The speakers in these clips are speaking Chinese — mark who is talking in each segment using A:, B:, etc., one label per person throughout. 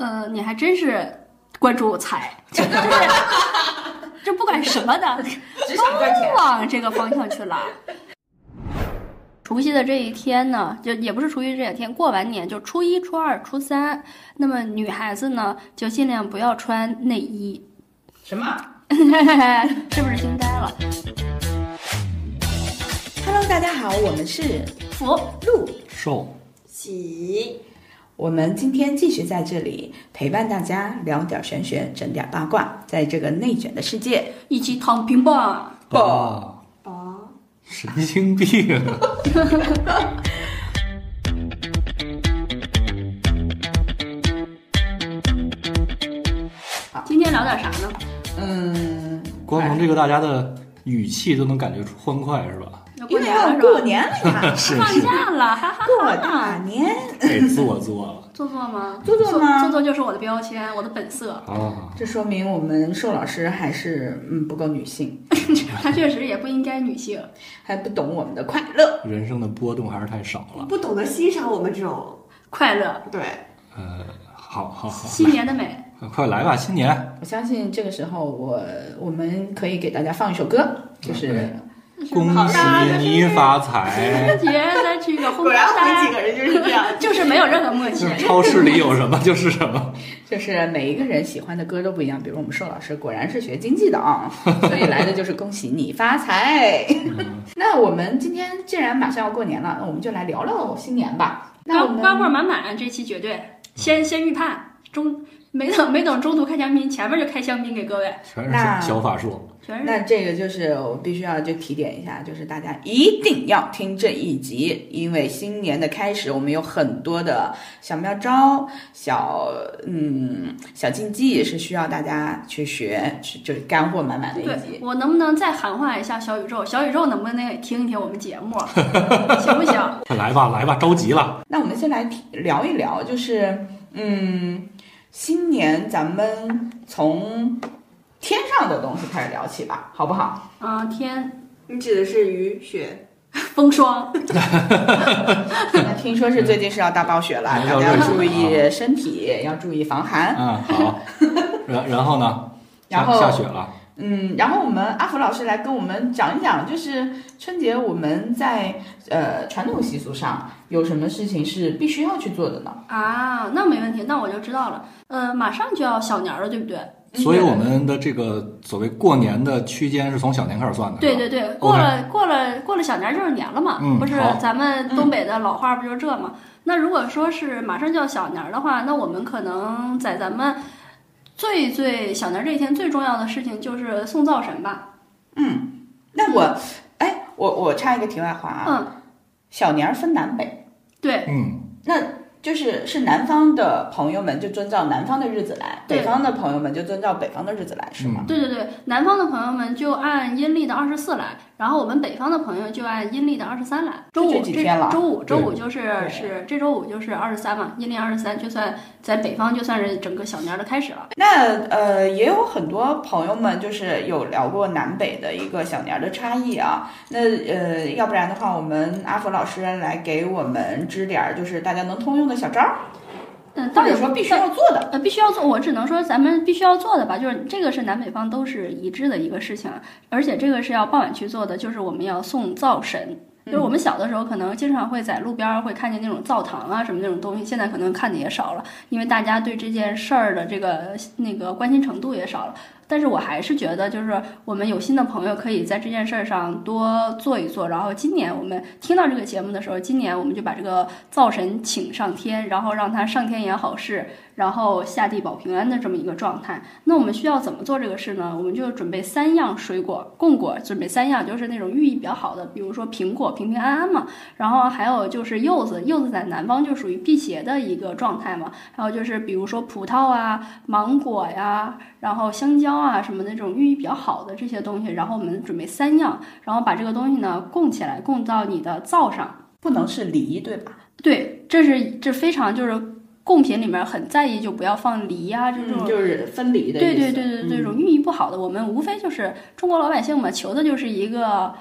A: 呃，你还真是关注财，这就是这不管什么的，都。往这个方向去拉。除夕的这一天呢，就也不是除夕这两天，过完年就初一、初二、初三。那么女孩子呢，就尽量不要穿内衣，
B: 什么
A: 是不是惊呆了
B: ？？Hello，大家好，我们是
A: 福
B: 禄
C: 寿，
B: 喜。我们今天继续在这里陪伴大家聊点玄学，整点八卦，在这个内卷的世界，
A: 一起躺平吧。
C: 吧啊，神经病！
A: 今天聊点啥呢？
B: 嗯，
C: 光从这个大家的语气都能感觉出欢快，是吧？
A: 要
B: 因为
A: 年了
B: 过年了呀，
C: 是
A: 放假了，哈哈
B: 过
A: 哈
B: 大年，
C: 得做做了
A: 做作吗？
B: 做作吗
A: 做作就是我的标签，我的本色。
C: 哦！
B: 这说明我们寿老师还是嗯不够女性，
A: 他确实也不应该女性。
B: 还不懂我们的快乐。
C: 人生的波动还是太少了。
D: 不懂得欣赏我们这种，
A: 快乐，
D: 对，
C: 呃，好好好，
A: 新年的美。
C: 快来吧，新年
B: 我相信这个时候我我们可以给大家放一首歌，就是
C: 恭喜你发财！
A: 节再去个红
D: 果然我们几个人就是这样。
A: 就是没有任何默契
C: 就。是超市里有什么就是什么。
B: 就是每一个人喜欢的歌都不一样。比如我们寿老师果然是学经济的啊，所以来的就是恭喜你发财。那我们今天既然马上要过年了，那我们就来聊聊新年吧。那我们
A: 干干货满满，这期绝对先先预判中，没等没等中途开香槟，前面就开香槟给各位，
C: 全是
B: 那
C: 小小法术，
A: 全是
B: 那这个就是我必须要就提点一下，就是大家一定要听这一集，因为新年的开始，我们有很多的小妙招、小嗯小禁忌是需要大家去学，去就是干货满满的一集。
A: 我能不能再喊话一下小宇宙？小宇宙能不能也听一听我们节目，行不行？
C: 来吧，来吧，着急了。
B: 那我们先来提聊一聊，就是嗯，新年咱们从天上的东西开始聊起吧，好不好？
A: 啊，天
D: 你指的是雨雪，
A: 风霜，
B: 那听说是最近是要大暴雪了，大家要注意身体，要注意防寒。
C: 嗯，好。然然后呢？
B: 然后
C: 下雪了。
B: 嗯，然后我们阿福老师来跟我们讲一讲，就是春节我们在呃传统习俗上有什么事情是必须要去做的呢？
A: 啊，那没问题，那我就知道了。呃，马上就要小年儿了，对不对？
C: 所以我们的这个所谓过年的区间是从小年开始算的，
A: 对对对，过了过了过了小年就是年了嘛，不是咱们东北的老话不就是这嘛？那如果说是马上就要小年儿的话，那我们可能在咱们最最小年这一天最重要的事情就是送灶神吧。
B: 嗯那我，哎，我我插一个题外话啊，
A: 嗯，
B: 小年儿分南北，
A: 对。
C: 嗯，
B: 那就是是南方的朋友们就遵照南方的日子来，北方的朋友们就遵照北方的日子来，是吗？
A: 对对对，南方的朋友们就按阴历的二十四来，然后我们北方的朋友就按阴历的二十三来。周五
B: 这
A: 周五周五就是是这周五就是二十三嘛，阴历二十三，就算在北方就算是整个小年儿的开始了。
B: 那呃，也有很多朋友们就是有聊过南北的一个小年儿的差异啊。那呃，要不然的话，我们阿福老师来给我们支点儿，就是大家能通用的小招儿，
A: 嗯，
B: 或
A: 当然
B: 者说必须要做的。
A: 呃，必须要做，我只能说咱们必须要做的吧，就是这个是南北方都是一致的一个事情，而且这个是要傍晚去做的，就是我们要送灶神。就是我们小的时候可能经常会在路边会看见那种灶堂啊什么那种东西，现在可能看的也少了，因为大家对这件事儿的这个那个关心程度也少了。但是我还是觉得，就是我们有心的朋友可以在这件事儿上多做一做。然后今年我们听到这个节目的时候，今年我们就把这个灶神请上天，然后让他上天言好事，然后下地保平安的这么一个状态。那我们需要怎么做这个事呢？我们就准备三样水果供果，准备三样就是那种寓意比较好的，比如说苹果平平安安嘛，然后还有就是柚子，柚子在南方就属于辟邪的一个状态嘛，还有就是比如说葡萄啊、芒果呀，然后香蕉啊什么那种寓意比较好的这些东西，然后我们准备三样，然后把这个东西呢供起来，供到你的灶上。
B: 不能是梨，对吧？
A: 对，这是这非常就是贡品里面很在意，就不要放梨呀、这种。
B: 嗯，就是分离的。
A: 对对对对对，这种寓意不好的，我们无非就是中国老百姓嘛，求的就是一个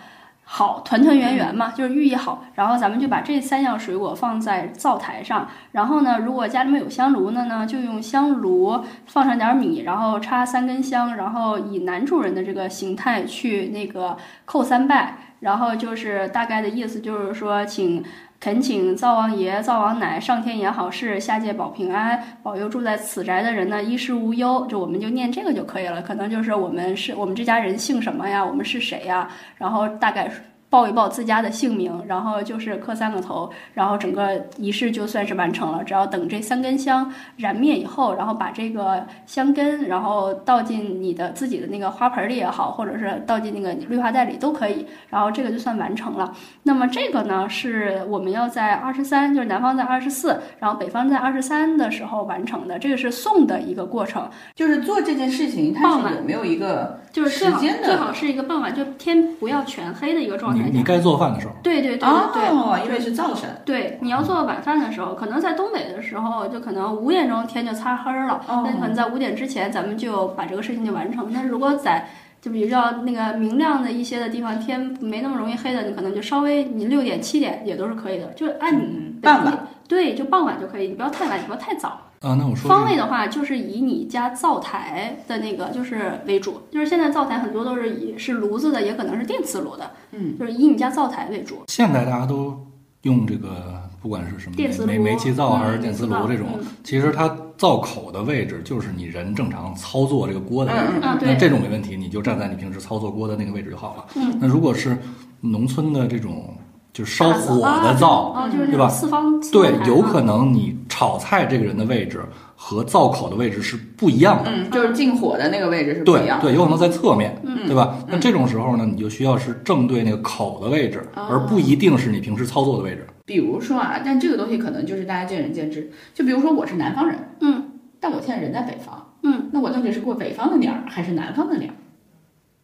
A: 好，团团圆圆嘛，就是寓意好。然后咱们就把这三样水果放在灶台上，然后呢，如果家里面有香炉的呢，就用香炉放上点米，然后插三根香，然后以男主人的这个形态去那个叩三拜，然后就是大概的意思就是说，请恳请灶王爷、灶王奶上天言好事，下界保平安，保佑住在此宅的人呢衣食无忧。就我们就念这个就可以了，可能就是我们是我们这家人姓什么呀，我们是谁呀，然后大概报一报自家的姓名，然后就是磕三个头，然后整个仪式就算是完成了。只要等这三根香燃灭以后，然后把这个香根，然后倒进你的自己的那个花盆里也好，或者是倒进那个绿化带里都可以，然后这个就算完成了。那么这个呢，是我们要在二十三，就是南方在二十四，然后北方在二十三的时候完成的。这个是送的一个过程，
B: 就是做这件事情，它是有没有一个
A: 就是
B: 时间的
A: 最好是一个傍晚，就天不要全黑的一个状态下。
C: 你你该做饭的时候，
A: 对对对对对。
B: 哦，因为是灶神，
A: 对，你要做晚饭的时候，可能在东北的时候，就可能五点钟天就擦黑儿了。
B: 哦
A: 那可能在五点之前，咱们就把这个事情就完成。那如果在就比较那个明亮的一些的地方，天没那么容易黑的，你可能就稍微你六点七点也都是可以的，就按你
B: 傍晚。
A: 对，就傍晚就可以，你不要太晚，你不要太早。
C: 啊，那我说
A: 方位的话，就是以你家灶台的那个就是为主，就是现在灶台很多都是以是炉子的，也可能是电磁炉的，
B: 嗯，
A: 就是以你家灶台为主。
C: 现在大家都用这个，不管是什么
A: 电磁炉
C: 煤煤气灶还是
A: 嗯
C: 电磁炉这种其实它灶口的位置就是你人正常操作这个锅的位置。
B: 嗯
A: 啊，对。
C: 那，这种没问题，你就站在你平时操作锅的那个位置就好了。
A: 嗯，
C: 那如果是农村的这种就是烧火的灶，
A: 啊，就是那
C: 对吧
A: 种四方，四
C: 对有可能你炒菜这个人的位置和灶口的位置是不一样的。
B: 嗯，就是进火的那个位置是不一样的。
C: 对对，有可能在侧面，
A: 嗯
C: 对吧？那这种时候呢，你就需要是正对那个口的位置，
B: 哦
C: 而不一定是你平时操作的位置。
B: 比如说啊，但这个东西可能就是大家见仁见智。就比如说我是南方人，
A: 嗯
B: 但我现在人在北方，
A: 嗯，
B: 那我到底是过北方的年儿还是南方的年儿？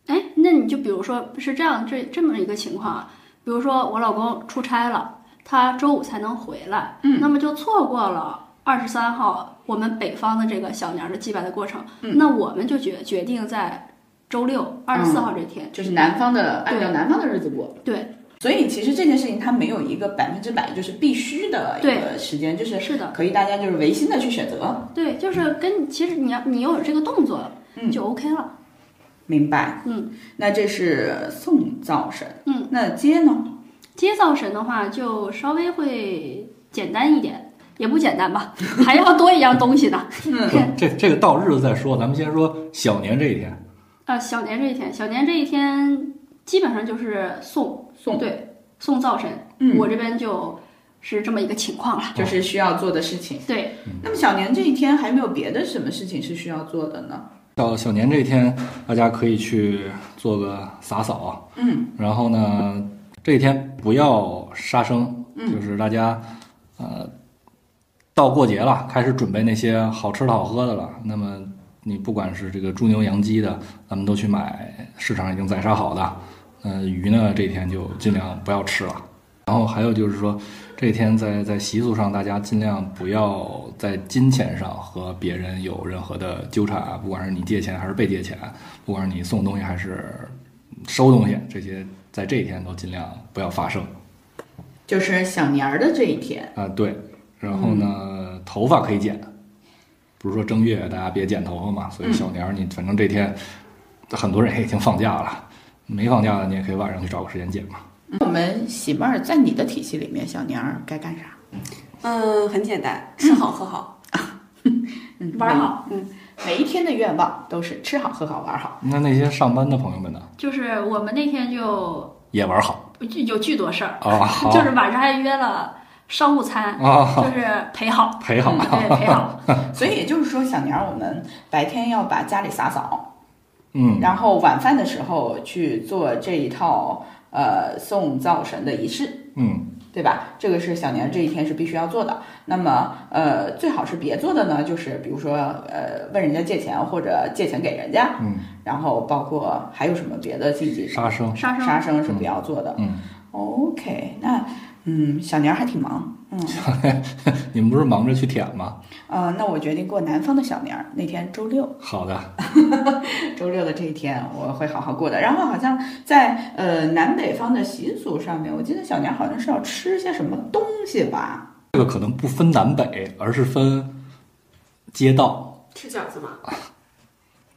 A: 哎，那你就比如说是这样这这么一个情况啊，比如说我老公出差了，他周五才能回来，
B: 嗯。
A: 那么就错过了二十三号我们北方的这个小年儿的祭拜的过程，
B: 嗯。
A: 那我们就决决定在周六二十四号这天，
B: 就是南方的按照南方的日子过。
A: 对，
B: 所以其实这件事情它没有一个百分之百就是必须的一个时间，就是
A: 是的，
B: 可以大家就是违心的去选择。
A: 对，就是跟其实你要你有这个动作
B: 嗯。
A: 就 OK 了，
B: 明白？
A: 嗯，
B: 那这是送灶神。
A: 嗯，
B: 那接呢？
A: 接灶神的话就稍微会简单一点，也不简单吧，还要多一样东西呢。
C: 嗯这这个到日子再说，咱们先说小年这一天。
A: 啊，小年这一天，小年这一天基本上就是送
B: 送
A: 对送灶神，
B: 嗯
A: 我这边就是这么一个情况了。
B: 就是需要做的事情。
A: 对，
B: 那么小年这一天还有没有别的什么事情是需要做的呢？
C: 到小年这一天，大家可以去做个洒扫，
B: 嗯，
C: 然后呢，这一天不要杀生，
B: 嗯
C: 就是大家呃到过节了，开始准备那些好吃的好喝的了。那么你不管是这个猪牛羊鸡的，咱们都去买市场已经宰杀好的。呃，鱼呢这一天就尽量不要吃了。然后还有就是说，这天在在习俗上，大家尽量不要在金钱上和别人有任何的纠缠啊，不管是你借钱还是被借钱，不管是你送东西还是收东西，这些在这一天都尽量不要发生
B: 就是小年儿的这一天。
C: 啊、对，然后呢，头发可以剪，不是说正月大家别剪头发嘛，所以小年儿你反正这天很多人已经放假了，没放假的你也可以晚上去找个时间剪嘛。
B: 我们喜妹儿在你的体系里面，小年儿该干啥？
D: 嗯，很简单，吃好喝好。
B: 嗯，
A: 玩好，嗯，
B: 每，一天的愿望都是吃好喝好玩好。
C: 那那些上班的朋友们呢，
A: 就是我们那天就
C: 也玩好。
A: 有巨多事儿，
C: 啊，好。
A: 就是晚上还约了商务餐，
C: 啊，
A: 就是陪好，
C: 陪好。
A: 嗯对，陪好，
B: 所以也就是说，小年儿我们白天要把家里洒扫，
C: 嗯，
B: 然后晚饭的时候去做这一套呃送灶神的仪式。
C: 嗯，
B: 对吧？这个是小年这一天是必须要做的。那么，呃，最好是别做的呢，就是比如说，呃，问人家借钱或者借钱给人家，
C: 嗯，
B: 然后包括还有什么别的禁忌？
C: 杀生，
A: 杀生，
B: 杀生是不要做的。
C: 嗯
B: OK，那嗯，小年儿还挺忙。嗯，
C: 你们不是忙着去舔吗？
B: 呃，那我决定过南方的小年儿，那天周六，
C: 好的，
B: 周六的这一天我会好好过的。然后好像在呃南北方的习俗上面，我记得小年儿好像是要吃些什么东西吧？
C: 这个可能不分南北，而是分街道。
D: 吃饺子吗？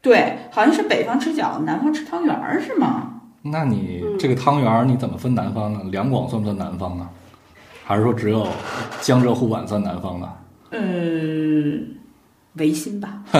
B: 对，好像是北方吃饺子，南方吃汤圆儿，是吗？
C: 那你这个汤圆儿你怎么分南方呢？两广算不算南方呢？还是说只有江浙沪皖算南方呢？
B: 嗯，维新吧。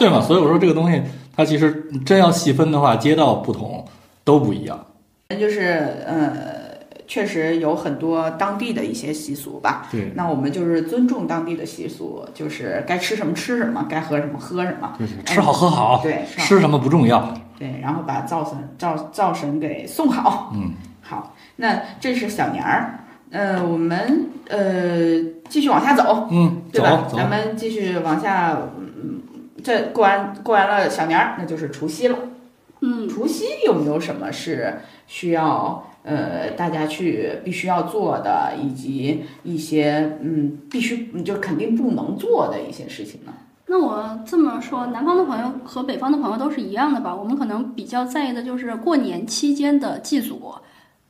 C: 对嘛？所以我说这个东西，它其实真要细分的话，街道不同都不一样。
B: 那就是呃，确实有很多当地的一些习俗吧。
C: 对，
B: 那我们就是尊重当地的习俗，就是该吃什么吃什么，该喝什么喝什么。
C: 对吃好喝好，
B: 对，
C: 吃什么不重要。
B: 对，然后把灶神灶灶神给送好。
C: 嗯，
B: 好，那这是小年儿。呃，我们呃继续往下走，
C: 嗯，
B: 对吧？
C: 走
B: 咱，们继续往下，嗯，这过完过完了小年儿，那就是除夕了。
A: 嗯，
B: 除夕有没有什么是需要呃大家去必须要做的，以及一些嗯必须就肯定不能做的一些事情呢？
A: 那我这么说，南方的朋友和北方的朋友都是一样的吧？我们可能比较在意的就是过年期间的祭祖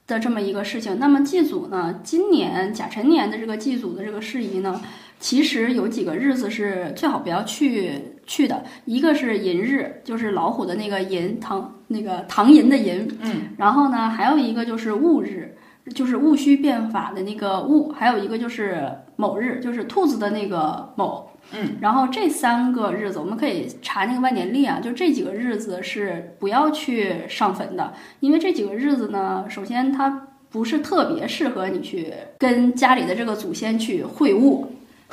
A: 的这么一个事情。那么祭祖呢，今年甲辰年的这个祭祖的这个事宜呢，其实有几个日子是最好不要去去的。一个是寅日，就是老虎的那个寅，唐那个唐寅的寅。
B: 嗯。
A: 然后呢，还有一个就是戊日，就是戊戌变法的那个戊，还有一个就是卯日，就是兔子的那个卯。
B: 嗯，
A: 然后这三个日子我们可以查那个万年历啊，就这几个日子是不要去上坟的，因为这几个日子呢，首先它不是特别适合你去跟家里的这个祖先去会晤。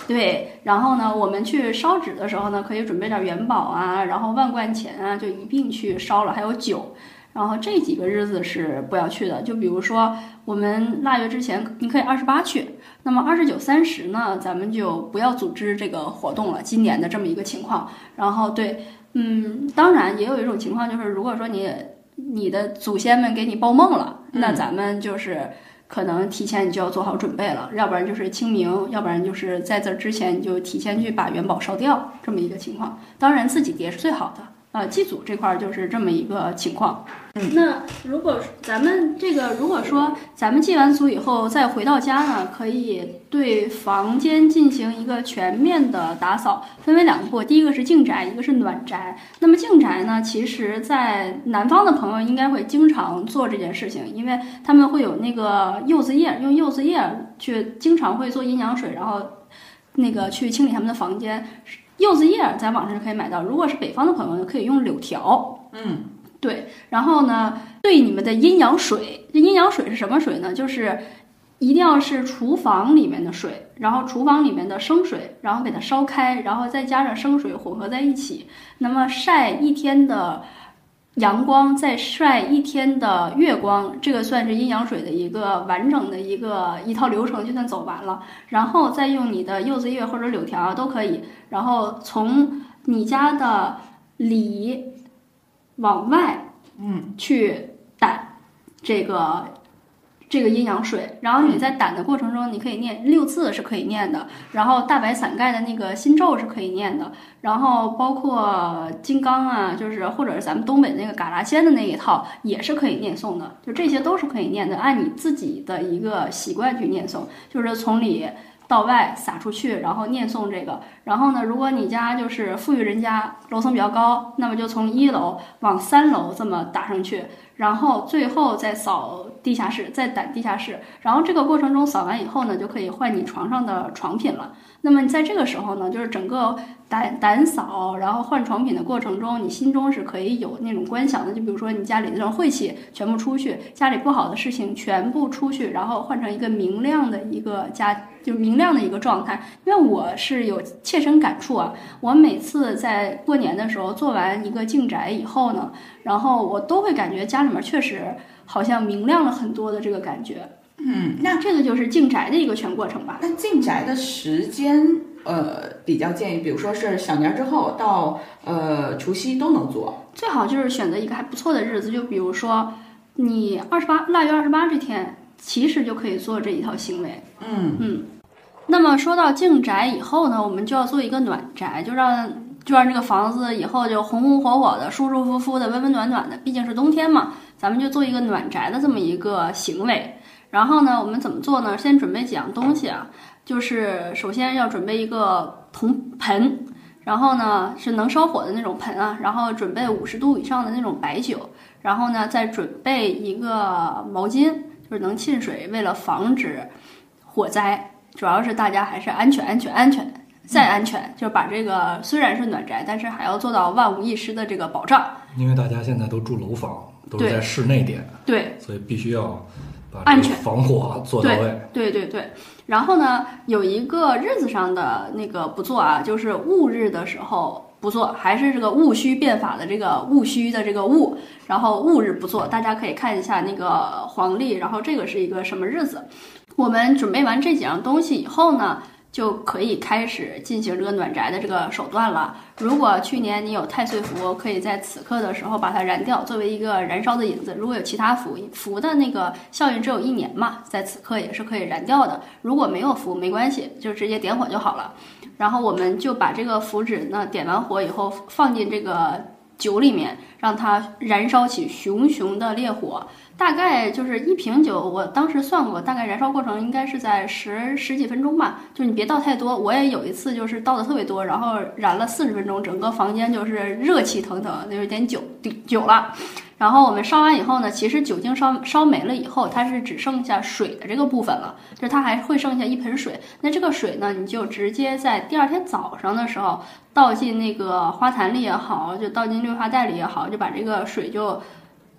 A: 对，然后呢，我们去烧纸的时候呢，可以准备点元宝啊，然后万贯钱啊，就一并去烧了，还有酒。然后这几个日子是不要去的，就比如说我们腊月之前，你可以二十八去，那么二十九、三十呢，咱们就不要组织这个活动了。今年的这么一个情况，然后对，嗯，当然也有一种情况，就是如果说你你的祖先们给你报梦了，那咱们就是可能提前你就要做好准备了，要不然就是清明，要不然就是在这之前你就提前去把元宝烧掉，这么一个情况。当然自己叠是最好的。呃，祭祖这块儿就是这么一个情况。
B: 嗯，
A: 那如果咱们这个，如果说咱们祭完祖以后再回到家呢，可以对房间进行一个全面的打扫，分为两步，第一个是净宅，一个是暖宅。那么净宅呢，其实在南方的朋友应该会经常做这件事情，因为他们会有那个柚子叶，用柚子叶去经常会做阴阳水，然后那个去清理他们的房间。柚子叶在网上就可以买到，如果是北方的朋友呢，可以用柳条。
B: 嗯，
A: 对。然后呢，对你们的阴阳水，这阴阳水是什么水呢？就是一定要是厨房里面的水，然后厨房里面的生水，然后给它烧开，然后再加上生水混合在一起，那么晒一天的。阳光再晒一天的月光，这个算是阴阳水的一个完整的一个一套流程，就算走完了。然后再用你的柚子叶或者柳条都可以，然后从你家的里往外，
B: 嗯，
A: 去掸这个这个阴阳水。然后你在胆的过程中，你可以念六字是可以念的，然后大白伞盖的那个心咒是可以念的。然后包括金刚啊，就是或者是咱们东北那个嘎啦仙的那一套，也是可以念诵的。就这些都是可以念的，按你自己的一个习惯去念诵，就是从里到外撒出去，然后念诵这个。然后呢，如果你家就是富裕人家，楼层比较高，那么就从一楼往三楼这么打上去，然后最后再扫地下室，再掸地下室。然后这个过程中扫完以后呢，就可以换你床上的床品了。那么在这个时候呢，就是整个掸掸扫，然后换床品的过程中，你心中是可以有那种观想的。就比如说你家里那种晦气全部出去，家里不好的事情全部出去，然后换成一个明亮的一个家，就明亮的一个状态。因为我是有切身感触啊，我每次在过年的时候做完一个净宅以后呢，然后我都会感觉家里面确实好像明亮了很多的这个感觉。
B: 嗯，那
A: 这个就是净宅的一个全过程吧。
B: 那进宅的时间，呃，比较建议，比如说是小年儿之后到呃除夕都能做。
A: 最好就是选择一个还不错的日子，就比如说你二十八腊月二十八这天，其实就可以做这一套行为。
B: 嗯
A: 嗯，那么说到静宅以后呢，我们就要做一个暖宅，就让就让这个房子以后就红红火火的、舒舒服服的、温温暖暖的。毕竟是冬天嘛，咱们就做一个暖宅的这么一个行为。然后呢，我们怎么做呢？先准备几样东西啊，就是首先要准备一个铜盆，然后呢是能烧火的那种盆啊，然后准备五十度以上的那种白酒，然后呢再准备一个毛巾，就是能沁水，为了防止火灾。主要是大家还是安全、安全、安全再安全，就是把这个虽然是暖宅，但是还要做到万无一失的这个保障。
C: 因为大家现在都住楼房，都是在室内点，
A: 对，
C: 所以必须要把
A: 安全
C: 这个防火做到位。
A: 对对对，然后呢，有一个日子上的那个不做啊，就是戊日的时候不做，还是这个戊戌变法的这个戊戌的这个戊，然后戊日不做，大家可以看一下那个黄历，然后这个是一个什么日子。我们准备完这几样东西以后呢，就可以开始进行这个暖宅的这个手段了。如果去年你有太岁符，可以在此刻的时候把它燃掉，作为一个燃烧的引子。如果有其他符，符的那个效应只有一年嘛，在此刻也是可以燃掉的。如果没有符，没关系，就直接点火就好了。然后我们就把这个符纸呢点完火以后，放进这个酒里面，让它燃烧起熊熊的烈火。大概就是一瓶酒，我当时算过，大概燃烧过程应该是在十十几分钟吧。就你别倒太多，我也有一次就是倒的特别多，然后燃了四十分钟，整个房间就是热气腾腾，那有点酒酒了。然后我们烧完以后呢，其实酒精烧烧没了以后，它是只剩下水的这个部分了，就是它还会剩下一盆水。那这个水呢，你就直接在第二天早上的时候倒进那个花坛里也好，就倒进绿化带里也好，就把这个水就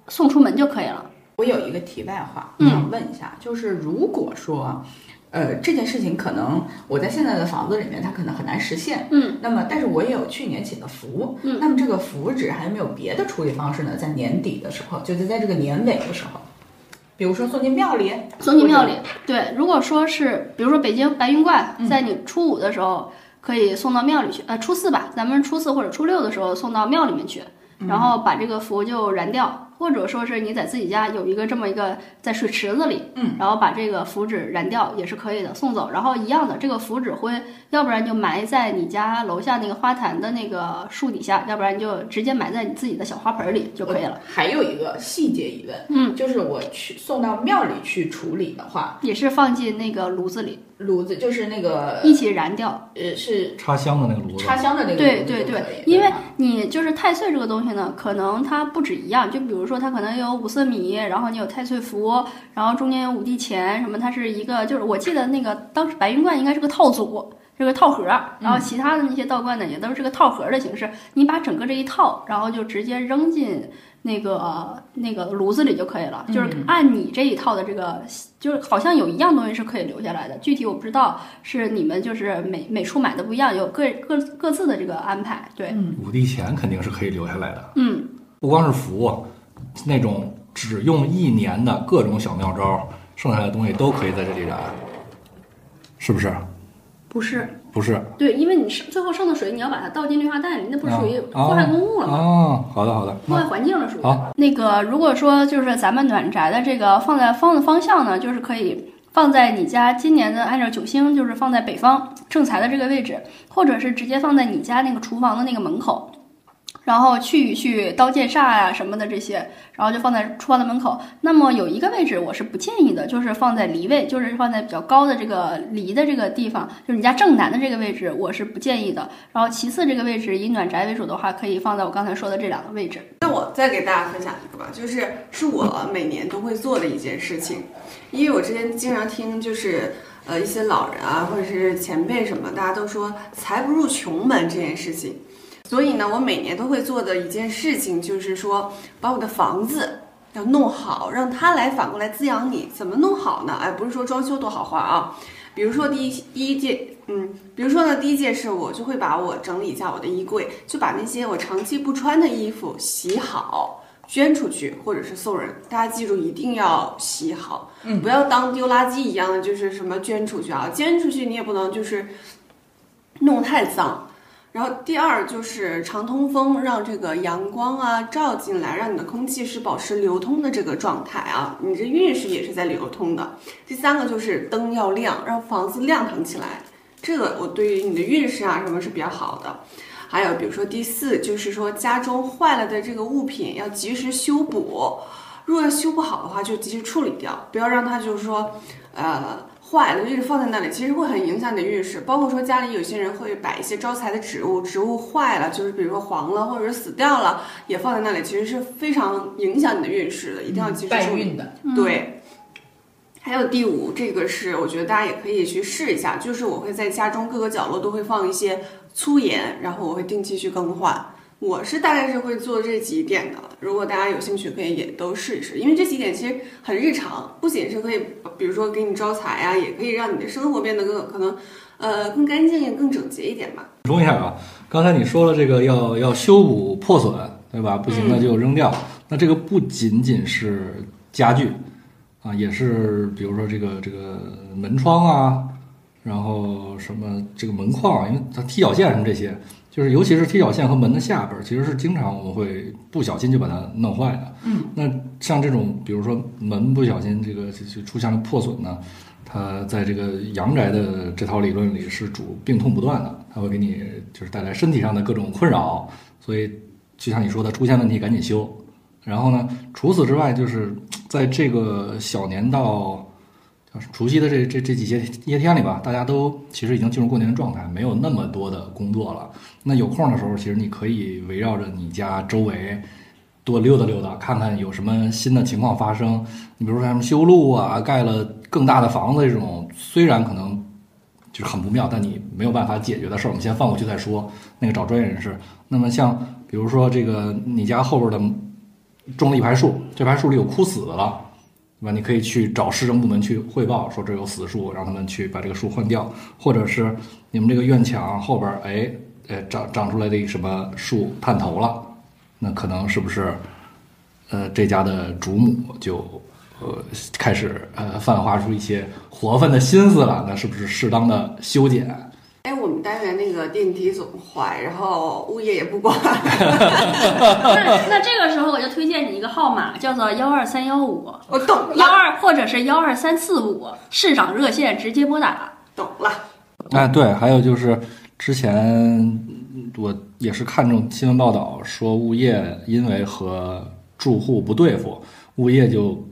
A: 送出门就可以了。
B: 我有一个题外话，
A: 我
B: 想问一下，就是如果说，呃，这件事情可能我在现在的房子里面，它可能很难实现，
A: 嗯，
B: 那么但是我也有去年起的符，
A: 嗯，
B: 那么这个符纸还有没有别的处理方式呢？在年底的时候，就是在这个年尾的时候，比如说送进庙里，
A: 送进庙里。对，如果说是比如说北京白云观，在你初五的时候可以送到庙里去，呃，初四吧，咱们初四或者初六的时候送到庙里面去，然后把这个符就燃掉。或者说是你在自己家有一个这么一个在水池子里，
B: 嗯，
A: 然后把这个符纸燃掉也是可以的，送走。然后一样的，这个符纸灰，要不然就埋在你家楼下那个花坛的那个树底下，要不然就直接埋在你自己的小花盆里就可以了。
B: 还有一个细节疑问，
A: 嗯，
B: 就是我去送到庙里去处理的话，
A: 也是放进那个炉子里。
B: 炉子就是那个
A: 一起燃掉。
B: 呃是
C: 插香的那个炉子，
B: 插香的那个
A: 对对
B: 炉子对对
A: 对。
B: 以，
A: 因为你就是太岁这个东西呢，可能它不止一样，就比如说它可能有五色米，然后你有太岁符，然后中间有五帝钱什么，它是一个就是我记得那个当时白云观应该是个套组。这个套盒，然后其他的那些道观呢，也都是个套盒的形式。你把整个这一套，然后就直接扔进那个那个炉子里就可以了。就是按你这一套的这个，就是好像有一样东西是可以留下来的，具体我不知道，是你们就是每每处买的不一样，有各各各自的这个安排。对，
C: 五帝钱肯定是可以留下来的，
A: 嗯，
C: 不光是符，那种只用一年的各种小妙招，剩下的东西都可以在这里燃，是不是？
A: 不是，
C: 不是，
A: 对，因为你剩最后剩的水，你要把它倒进绿化带里，那不是属于破坏公物了吗？
C: 哦，好的好的，
A: 破坏环境了，属于。
C: 好
A: 那个，如果说就是咱们暖宅的这个放在方的方向呢，就是可以放在你家今年的按照九星，就是放在北方正财的这个位置，或者是直接放在你家那个厨房的那个门口。然后去一去刀剑煞呀、什么的这些，然后就放在厨房的门口。那么有一个位置我是不建议的，就是放在离位，就是放在比较高的这个离的这个地方，就是你家正南的这个位置，我是不建议的。然后其次这个位置以暖宅为主的话，可以放在我刚才说的这两个位置。
D: 那我再给大家分享一个吧，就是是我每年都会做的一件事情，因为我之前经常听就是呃一些老人啊或者是前辈什么，大家都说财不入穷门这件事情，所以呢，我每年都会做的一件事情就是说把我的房子。要弄好，让它来反过来滋养你。怎么弄好呢？哎，不是说装修多豪华啊，比如说第一第一件，嗯，比如说呢，第一件事我就会把我整理一下我的衣柜，就把那些我长期不穿的衣服洗好，捐出去或者是送人。大家记住，一定要洗好，不要当丢垃圾一样的，就是什么捐出去啊，捐出去你也不能就是弄太脏。然后第二就是常通风，让这个阳光啊照进来，让你的空气是保持流通的这个状态啊，你这运势也是在流通的。第三个就是灯要亮，让房子亮堂起来，这个我对于你的运势啊什么是比较好的。还有比如说第四就是说家中坏了的这个物品要及时修补，如果修不好的话就及时处理掉，不要让它就是说呃。坏了，一直放在那里，其实会很影响你的运势。包括说家里有些人会摆一些招财的植物，植物坏了，就是比如说黄了或者是死掉了，也放在那里，其实是非常影响你的运势的，一定要及时
B: 败
D: 处理。
B: 运的。
D: 对，还有第五，这个是我觉得大家也可以去试一下，就是我会在家中各个角落都会放一些粗盐，然后我会定期去更换。我是大概是会做这几点的，如果大家有兴趣，可以也都试一试，因为这几点其实很日常，不仅是可以，比如说给你招财啊，也可以让你的生活变得更可能，呃，更干净、更整洁一点吧。
C: 补充一下啊，刚才你说了这个要要修补破损，对吧？不行的就扔掉。那这个不仅仅是家具啊，也是比如说这个这个门窗啊，然后什么这个门框，因为它踢脚线什么这些，就是尤其是踢脚线和门的下边儿，其实是经常我们会不小心就把它弄坏的。
B: 嗯，
C: 那像这种比如说门不小心这个就就出现了破损呢，它在这个阳宅的这套理论里是主病痛不断的，它会给你就是带来身体上的各种困扰，所以就像你说的，出现问题赶紧修。然后呢，除此之外，就是在这个小年到除夕的这这这几些些天里吧，大家都其实已经进入过年的状态，没有那么多的工作了。那有空的时候，其实你可以围绕着你家周围多溜达溜达，看看有什么新的情况发生。你比如说什么修路啊，盖了更大的房子这种，虽然可能就是很不妙，但你没有办法解决的事儿，我们先放过去再说。那个找专业人士。那么像比如说这个你家后边的种了一排树，这排树里有枯死的了。对吧？你可以去找市政部门去汇报，说这有死树，让他们去把这个树换掉，或者是你们这个院墙后边，哎，呃，长长出来的一什么树探头了，那可能是不是，呃，这家的主母就呃开始呃泛化出一些活泛的心思了？那是不是适当的修剪？
D: 哎，我们单元那个电梯总坏，然后物业也不管，
A: 那 那这个时候我就推荐你一个号码，叫做幺二三幺五
D: 我懂了，
A: 幺二或者是幺二三四五市长热线直接拨打。
D: 懂了。
C: 哎，对，还有就是之前我也是看这种新闻报道，说物业因为和住户不对付，物业就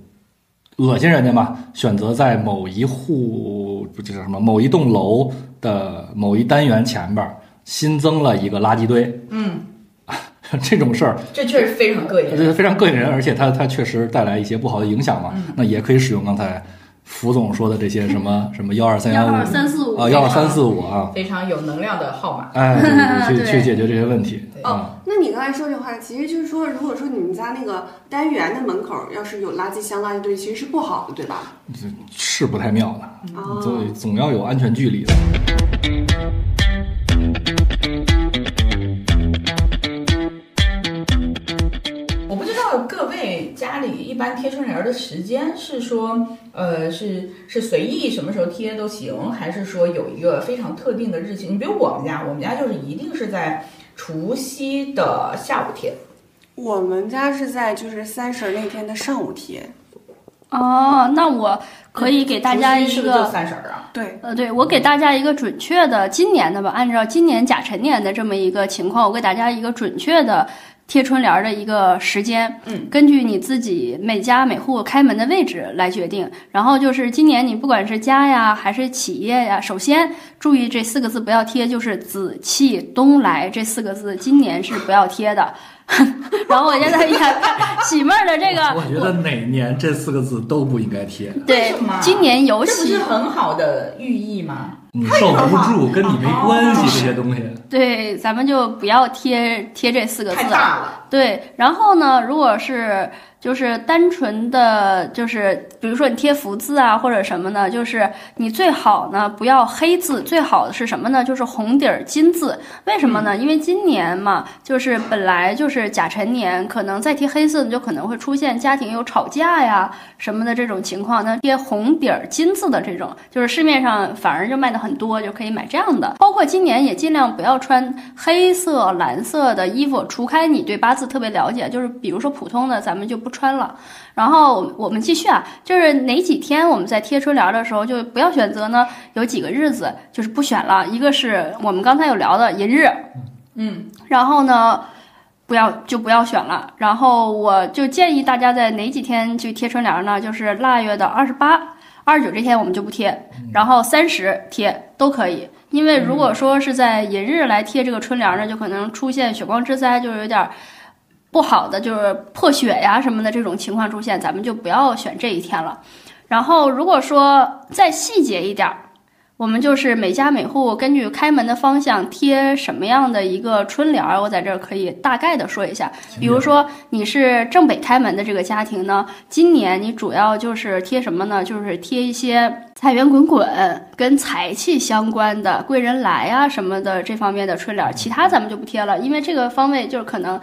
C: 恶心人家嘛，选择在某一户不叫什么某一栋楼的某一单元前边儿新增了一个垃圾堆。
B: 嗯，
C: 这种事儿，
B: 这确实非常膈应。
C: 这非常膈应人，而且它它确实带来一些不好的影响嘛。那也可以使用刚才福总说的这些什么 什么幺二三幺
A: 二三四五
C: 啊，幺二三四五啊，
B: 非常有能量的号码。
C: 哎，对对对去 去解决这些问题啊。
D: 哦，那你刚才说这话，其实就是说，如果说你们家那个单元的门口要是有垃圾箱、垃圾堆，其实是不好的，对吧？
C: 是不太妙的，
D: 哦
C: 总总要有安全距离的。
B: 家里一般贴春联儿的时间是说，呃，是是随意什么时候贴都行，还是说有一个非常特定的日期？你比如我们家，我们家就是一定是在除夕的下午贴。
D: 我们家是在就是三十儿那天的上午贴。
A: 哦，那我可以给大家一
B: 除夕是不是。三十儿啊？
D: 对，
A: 呃，对，我给大家一个准确的今年的吧，按照今年甲辰年的这么一个情况，我给大家一个准确的贴春联儿的一个时间，
B: 嗯，
A: 根据你自己每家每户开门的位置来决定。然后就是今年你不管是家呀还是企业呀，首先注意这四个字不要贴，就是紫气东来这四个字，今年是不要贴的。然后我现在一看 喜妹儿的这个，
C: 我觉得哪年这四个字都不应该贴，
A: 对今年有
B: 这不
A: 喜
B: 是很好的寓意吗？
C: 你受不住，跟你没关系，这些东西。
A: 对，咱们就不要贴贴这四个字
B: 了。
A: 对，然后呢，如果是就是单纯的，就是比如说你贴福字啊或者什么呢，就是你最好呢不要黑字，最好的是什么呢？就是红底儿金字。为什么呢？因为今年嘛，就是本来就是甲辰年，可能再贴黑字，你就可能会出现家庭有吵架呀什么的这种情况。那贴红底儿金字的这种，就是市面上反而就卖的很多，就可以买这样的。包括今年也尽量不要穿黑色、蓝色的衣服，除开你对八字特别了解，就是比如说普通的，咱们就不穿了。然后我们继续啊，就是哪几天我们在贴春联的时候，就不要选择呢？有几个日子就是不选了，一个是我们刚才有聊的寅日，
B: 嗯，
A: 然后呢，不要就不要选了。然后我就建议大家在哪几天去贴春联呢？就是腊月的二十八、二十九这天我们就不贴，然后三十贴都可以。因为如果说是在寅日来贴这个春联呢，就可能出现血光之灾，就是有点不好的，就是破血呀什么的这种情况出现，咱们就不要选这一天了。然后如果说再细节一点儿。我们就是每家每户根据开门的方向贴什么样的一个春联儿，我在这儿可以大概的说一下。比如说你是正北开门的这个家庭呢，今年你主要就是贴什么呢？就是贴一些财源滚滚、跟财气相关的贵人来啊什么的这方面的春联儿，其他咱们就不贴了，因为这个方位就是可能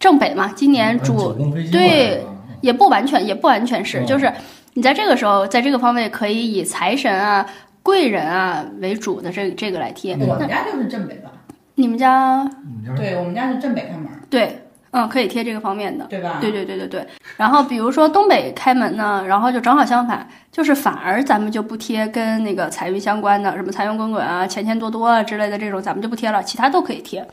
A: 正北嘛，今年主对也不完全，也不完全是，就是你在这个时候，在这个方位可以以财神啊。贵人啊为主的这这个来贴，
B: 我们家就是正北吧？
A: 你们家？
B: 对我们家是正北开门。
A: 对，嗯，可以贴这个方面的，
B: 对吧？
A: 对对对对对。然后比如说东北开门呢，然后就正好相反，就是反而咱们就不贴跟那个财运相关的，什么财源滚滚啊、钱钱多多啊之类的这种，咱们就不贴了，其他都可以贴。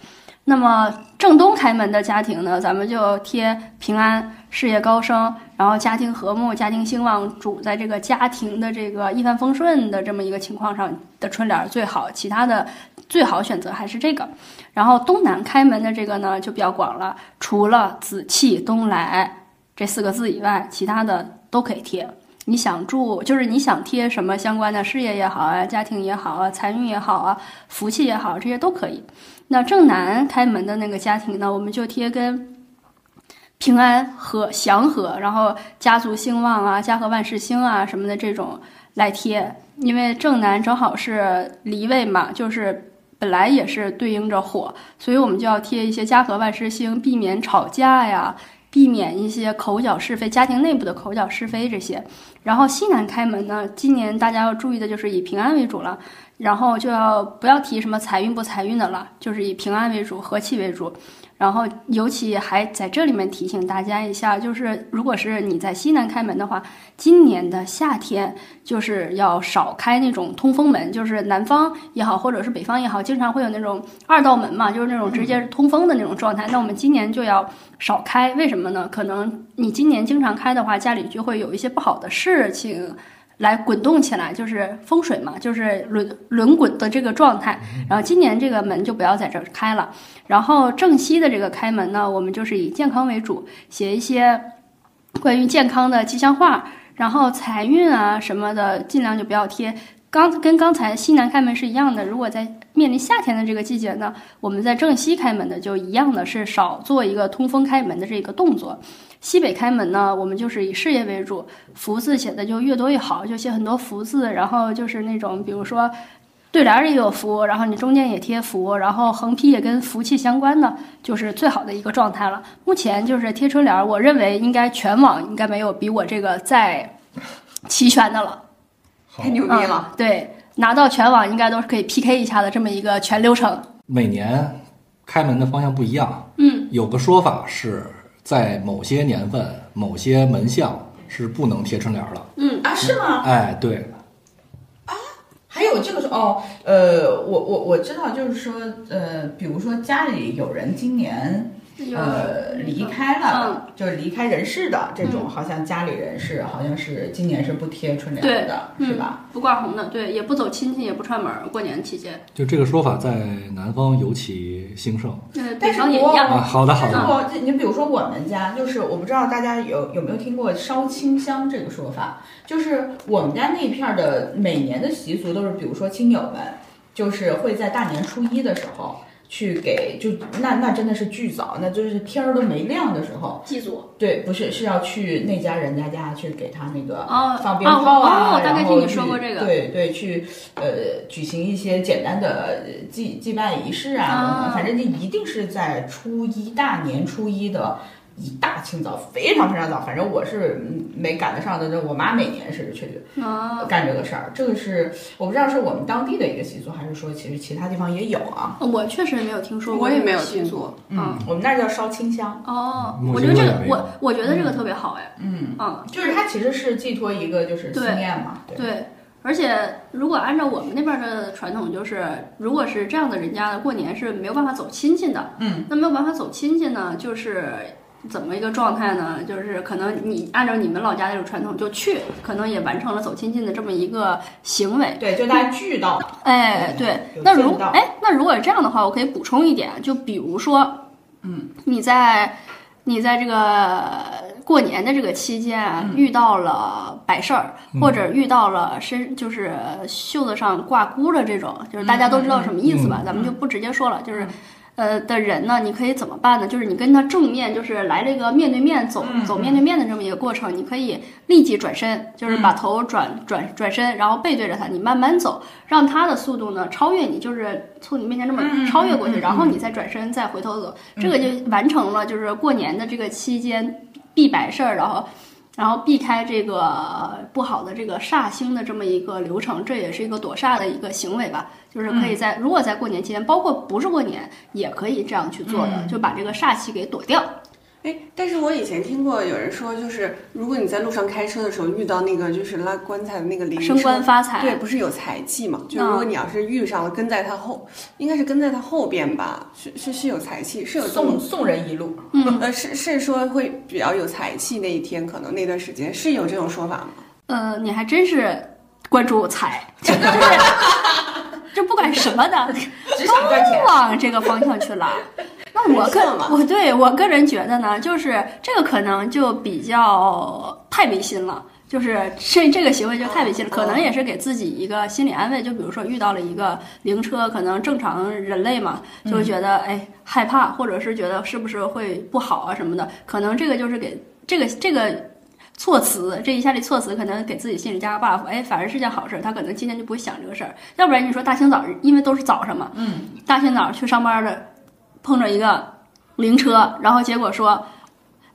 A: 那么正东开门的家庭呢，咱们就贴平安、事业高升，然后家庭和睦、家庭兴旺，主在这个家庭的这个一帆风顺的这么一个情况上的春联最好。其他的最好选择还是这个。然后东南开门的这个呢就比较广了，除了紫气东来这四个字以外，其他的都可以贴。你想住，就是你想贴什么相关的事业也好啊，家庭也好啊，财运也好啊，福气也好，这些都可以。那正南开门的那个家庭呢，我们就贴跟平安和祥和，然后家族兴旺啊，家和万事兴啊什么的这种来贴，因为正南正好是离位嘛，就是本来也是对应着火，所以我们就要贴一些家和万事兴，避免吵架呀，避免一些口角是非，家庭内部的口角是非这些。然后西南开门呢，今年大家要注意的就是以平安为主了。然后就要不要提什么财运不财运的了，就是以平安为主，和气为主。然后尤其还在这里面提醒大家一下，就是如果是你在西南开门的话，今年的夏天就是要少开那种通风门，就是南方也好，或者是北方也好，经常会有那种二道门嘛，就是那种直接通风的那种状态。那我们今年就要少开，为什么呢？可能你今年经常开的话，家里就会有一些不好的事情。来滚动起来，就是风水嘛，就是轮轮滚的这个状态。然后今年这个门就不要在这儿开了。然后正西的这个开门呢，我们就是以健康为主，写一些关于健康的吉祥话。然后财运啊什么的，尽量就不要贴。刚跟刚才西南开门是一样的。如果在面临夏天的这个季节呢，我们在正西开门的就一样的是少做一个通风开门的这个动作。西北开门呢，我们就是以事业为主，福字写的就越多越好，就写很多福字，然后就是那种，比如说对联也有福，然后你中间也贴福，然后横批也跟福气相关的，就是最好的一个状态了。目前就是贴春联，我认为应该全网应该没有比我这个再齐全的了，
D: 太牛逼了。
A: 对，拿到全网应该都是可以 PK 一下的这么一个全流程。
C: 每年开门的方向不一样，
A: 嗯，
C: 有个说法是。在某些年份、某些门巷是不能贴春联的。
A: 嗯
B: 啊，是吗？
C: 哎，对。
B: 啊，还有这个是哦，呃，我我我知道，就是说，呃，比如说家里有人今年。呃，离开了，就是离开人世的这种，好像家里人是，好像是今年是不贴春联的，是吧？
A: 不挂红的，对，也不走亲戚，也不串门，过年期间。
C: 就这个说法在南方尤其兴盛，
A: 北方也一样
C: 啊。好的，好的。
B: 我你比如说我们家，就是我不知道大家有有没有听过烧清香这个说法，就是我们家那片的每年的习俗都是，比如说亲友们，就是会在大年初一的时候。去给就那那真的是巨早，那就是天儿都没亮的时候。
A: 祭祖。
B: 对，不是是要去那家人家家去给他那个放鞭
A: 炮
B: 啊，
A: 然后对
B: 对去呃举行一些简单的祭祭拜仪式啊，反正就一定是在初一大年初一的一大清早，非常非常早。反正我是嗯没赶得上的，我妈每年是去
A: 啊，
B: 干这个事儿。这个是我不知道是我们当地的一个习俗，还是说其实其他地方也有啊？
A: 我确实没有听说过，
D: 我也没有。
B: 嗯，我们那儿叫烧清香。
A: 哦，我觉得这个我我觉得这个特别好哎，
B: 嗯，
A: 嗯，
B: 就是它其实是寄托一个就是
A: 思
B: 念嘛。对。
A: 对。而且，如果按照我们那边的传统，就是如果是这样的人家的过年是没有办法走亲戚的。
B: 嗯，
A: 那没有办法走亲戚呢，就是怎么一个状态呢？就是可能你按照你们老家那种传统就去，可能也完成了走亲戚的这么一个行为。
B: 对，就大家聚到。
A: 哎，对，那如哎，那如果是这样的话，我可以补充一点，就比如说，
B: 嗯，
A: 你在你在这个过年的这个期间啊，
B: 嗯
A: 遇到了摆事儿，或者遇到了身就是袖子上挂箍的这种，就是大家都知道什么意思吧？
C: 嗯
A: 咱们就不直接说了，就是。呃的人呢，你可以怎么办呢？就是你跟他正面，就是来这个面对面走、
B: 嗯
A: 走面对面的这么一个过程，你可以立即转身，就是
B: 嗯
A: 把头转、转转身，然后背对着他，你慢慢走，让他的速度呢超越你，就是从你面前这么超越过去，然后你再转身再回头走，这个就完成了就是过年的这个期间必摆事儿，然后。然后避开这个不好的这个煞星的这么一个流程，这也是一个躲煞的一个行为吧。就是可以在、如果在过年期间，包括不是过年，也可以这样去做的，
B: 嗯
A: 就把这个煞气给躲掉。
D: 哎，但是我以前听过有人说，就是如果你在路上开车的时候遇到那个就是拉棺材的那个灵
A: 升官，发财，
D: 对，不是有财气嘛？就
A: 嗯
D: 如果你要是遇上了，跟在他后，应该是跟在他后边吧？是是是有财气，是有
B: 送送人一路。
A: 嗯，
D: 呃，是是说会比较有财气那一天，可能那段时间是有这种说法吗？
A: 呃，你还真是关注财，就是就不管什么的，
B: 只想赚钱
A: 都。往这个方向去拉。那我个我对我个人觉得呢，就是这个可能就比较太违心了。就是这这个行为就太违心了，可能也是给自己一个心理安慰。就比如说遇到了一个灵车，可能正常人类嘛，就会觉得哎害怕，或者是觉得是不是会不好啊什么的。可能这个就是给这个这个措辞，这一下的措辞可能给自己心里加个 buff，哎，反而是件好事儿。他可能今天就不会想这个事儿。要不然你说大清早，因为都是早上嘛，
B: 嗯，
A: 大清早去上班的，碰着一个灵车，然后结果说，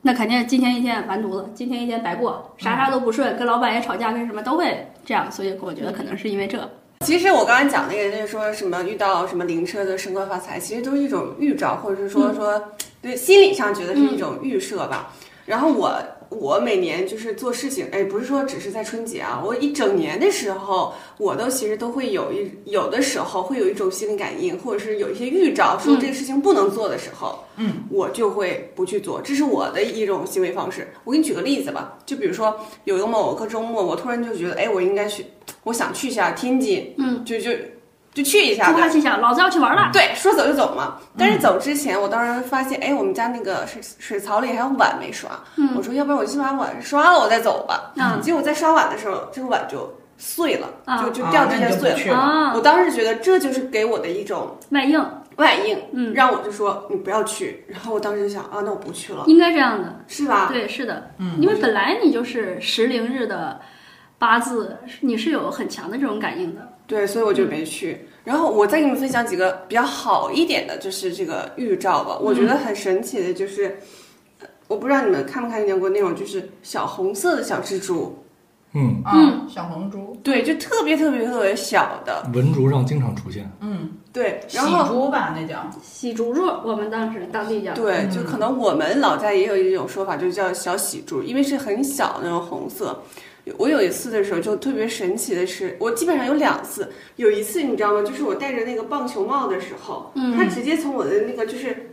A: 那肯定今天一天完犊子，今天一天白过，啥啥都不顺，跟老板也吵架，跟什么都会这样。所以我觉得可能是因为这。
D: 其实我刚才讲那个，就是说什么遇到什么灵车的升官发财，其实都是一种预兆，或者是说说对心理上觉得是一种预设吧。然后我我每年就是做事情，哎，不是说只是在春节啊，我一整年的时候，我都其实都会有一有的时候会有一种心灵感应，或者是有一些预兆，说这个事情不能做的时候，
B: 嗯，
D: 我就会不去做，这是我的一种行为方式。我给你举个例子吧，就比如说有一个某个周末，我突然就觉得，哎，我应该去，我想去一下天津，
A: 嗯，
D: 就就就去一下呗
A: 突发。奇想，老子要去玩了。
D: 对，说走就走嘛。但是走之前，我当时发现，哎，我们家那个水水槽里还有碗没刷。
A: 嗯
D: 我说，要不然我先把碗刷了，我再走吧。
A: 嗯
D: 结果在刷碗的时候，这个碗就碎了，
A: 啊
D: 就就掉地下碎了。我，当时觉得这就是给我的一种
A: 外应，
D: 外应，
A: 嗯，
D: 让我就说你不要去。然后我当时就想啊，那我不去了，
A: 应该这样的。
D: 是吧？
A: 对，是的，
B: 嗯
A: 因为本来你就是时灵日的八字，你是有很强的这种感应的。
D: 对，所以我就没去。然后我再给你们分享几个比较好一点的，就是这个预兆吧。我觉得很神奇的，就是、呃我不知道你们看没看见过那种，就是小红色的小蜘蛛，
C: 嗯，
B: 嗯，小红猪，
D: 对，就特别特别特别小的，
C: 文竹上经常出现。
B: 嗯，
D: 对。
B: 喜
D: 然后
B: 竹吧，那叫。
A: 喜竹猪，我们当时当地叫。
D: 对，
B: 嗯
D: 就可能我们老家也有一种说法，就叫小喜竹，因为是很小的那种红色。我有一次的时候就特别神奇的是，我基本上有两次，有一次你知道吗？就是我戴着那个棒球帽的时候，
A: 嗯
D: 它直接从我的那个就是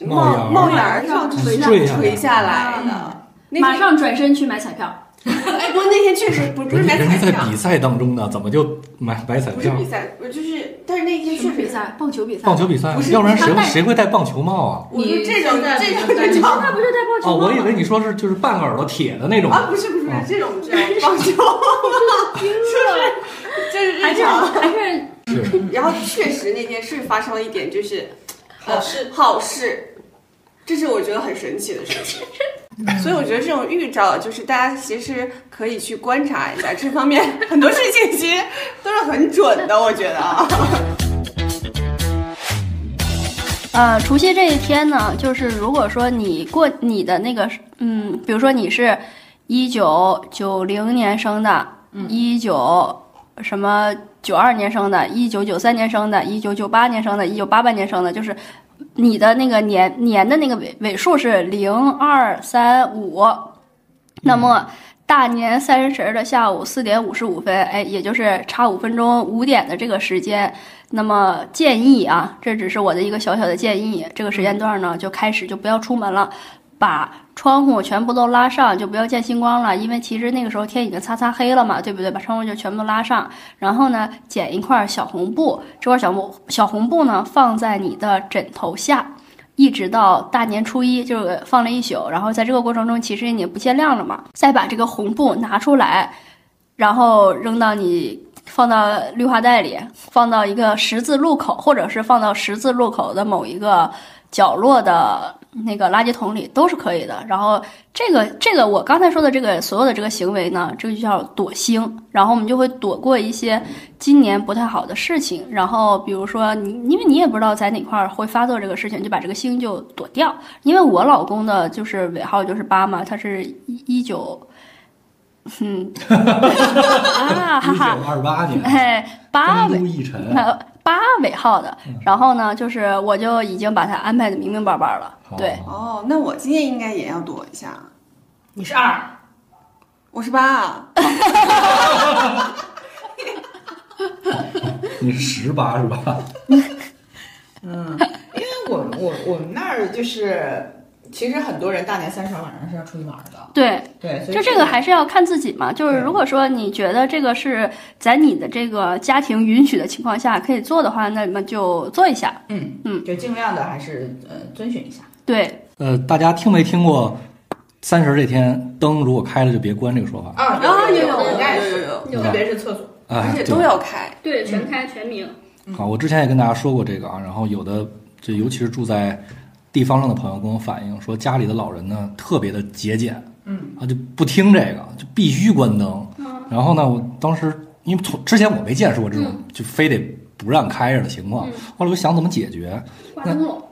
C: 帽
D: 帽檐儿上垂
C: 下来
D: 垂下来
B: 嗯
D: 的。
A: 马上转身去买彩票。
D: 哎，不过那天确实不不是买
C: 人
D: 彩票，
C: 家在比赛当中呢，怎么就买买彩票
D: 不是比？赛，我就是，但是那天
A: 什
D: 确实，
A: 比赛？棒球比赛。
C: 棒球比赛
D: 不，是
C: 要不然谁谁会戴棒球帽啊？
D: 我说这种这种
B: 不是
D: 就叫
A: 那不是戴棒球
C: 哦，
A: 帽吗？
C: 我以为你说是就是半个耳朵铁的那种。
D: 啊，不是不是这种叫棒球，就是
A: 就是
D: 日常。
A: 还是
C: 是，
D: 然后确实那天是发生了一点，就是
B: 好事，
D: 好事，这是我觉得很神奇的事情。所以我觉得这种预兆，就是大家其实可以去观察一下，这方面很多事情其实都是很准的，我觉得啊。
A: 呃，除夕这一天呢，就是如果说你过你的那个，嗯，比如说你是一九九零年生的，一九什么九二年生的，一九九三年生的，一九九八年生的，一九八八年生的，就是你的那个年年的那个尾尾数是零二三五，那么。大年三十的下午四点五十五分，哎，也就是差五分钟五点的这个时间，那么建议啊，这只是我的一个小小的建议，这个时间段呢就开始就不要出门了，把窗户全部都拉上，就不要见星光了，因为其实那个时候天已经擦擦黑了嘛，对不对？把窗户就全部都拉上，然后呢，剪一块小红布，这块小布小红布呢放在你的枕头下。一直到大年初一，就放了一宿，然后在这个过程中，其实你不见亮了嘛。再把这个红布拿出来，然后扔到你放到绿化带里，放到一个十字路口，或者是放到十字路口的某一个角落的。那个垃圾桶里都是可以的。然后这个这个我刚才说的这个所有的这个行为呢，这个就叫躲星。然后我们就会躲过一些今年不太好的事情。然后比如说你，因为你也不知道在哪块儿会发作这个事情，就把这个星就躲掉。因为我老公的就是尾号就是八嘛，他是一一九，嗯，啊哈哈，
C: 一九二八年，
A: 哎，八尾八尾号的。然后呢，就是我就已经把他安排的明明白白了。对，
D: 哦，那我今天应该也要躲一下。
B: 你是二，
D: 我是八，
C: 你是十八是吧？
B: 嗯，因为我我我们那儿就是，其实很多人大年三十晚上是要出去玩的，
A: 对，
B: 对，
A: 就这个还是要看自己嘛。就是如果说你觉得这个是在你的这个家庭允许的情况下可以做的话，那么就做一下。
B: 嗯
A: 嗯，
B: 就尽量的还是呃遵循一下。
A: 对，
C: 呃，大家听没听过三十这天灯如果开了就别关这个说法？
B: 啊
D: 啊有有
B: 我们家也是，
D: 有有
A: 有
B: 特别是厕所。
D: 而且都要开。
A: 对，全开全明。
C: 好，我之前也跟大家说过这个啊，然后有的这尤其是住在地方上的朋友跟我反映说，家里的老人呢特别的节俭，
B: 嗯
C: 啊就不听这个，就必须关灯。然后呢，我当时因为从之前我没见识过这种就非得不让开着的情况，后来我就想怎么解决。
A: 挂灯笼。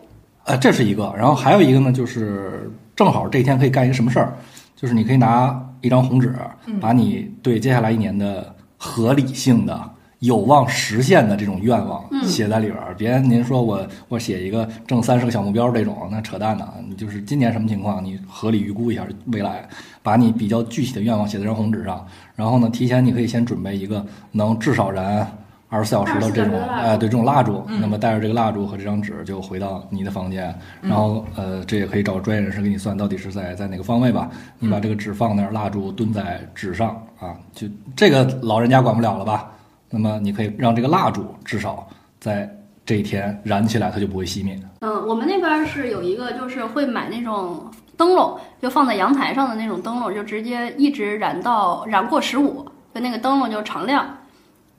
C: 呃，这是一个，然后还有一个呢，就是正好这一天可以干一个什么事儿，就是你可以拿一张红纸，把你对接下来一年的合理性的、有望实现的这种愿望写在里边儿。别您说我我写一个挣三十个小目标这种，那扯淡呢。你就是今年什么情况，你合理预估一下未来，把你比较具体的愿望写在张红纸上，然后呢，提前你可以先准备一个能至少燃。二十四小时的这种
A: 24小时的蜡烛
C: 哎，对这种蜡烛，那么带着这个蜡烛和这张纸就回到你的房间，然后呃，这也可以找专业人士给你算到底是在在哪个方位吧。你把这个纸放那儿，蜡烛蹲在纸上啊，就这个老人家管不了了吧？那么你可以让这个蜡烛至少在这一天燃起来，它就不会熄灭。
A: 嗯，我们那边是有一个，就是会买那种灯笼，就放在阳台上的那种灯笼，就直接一直燃到燃过十五，就那个灯笼就常亮。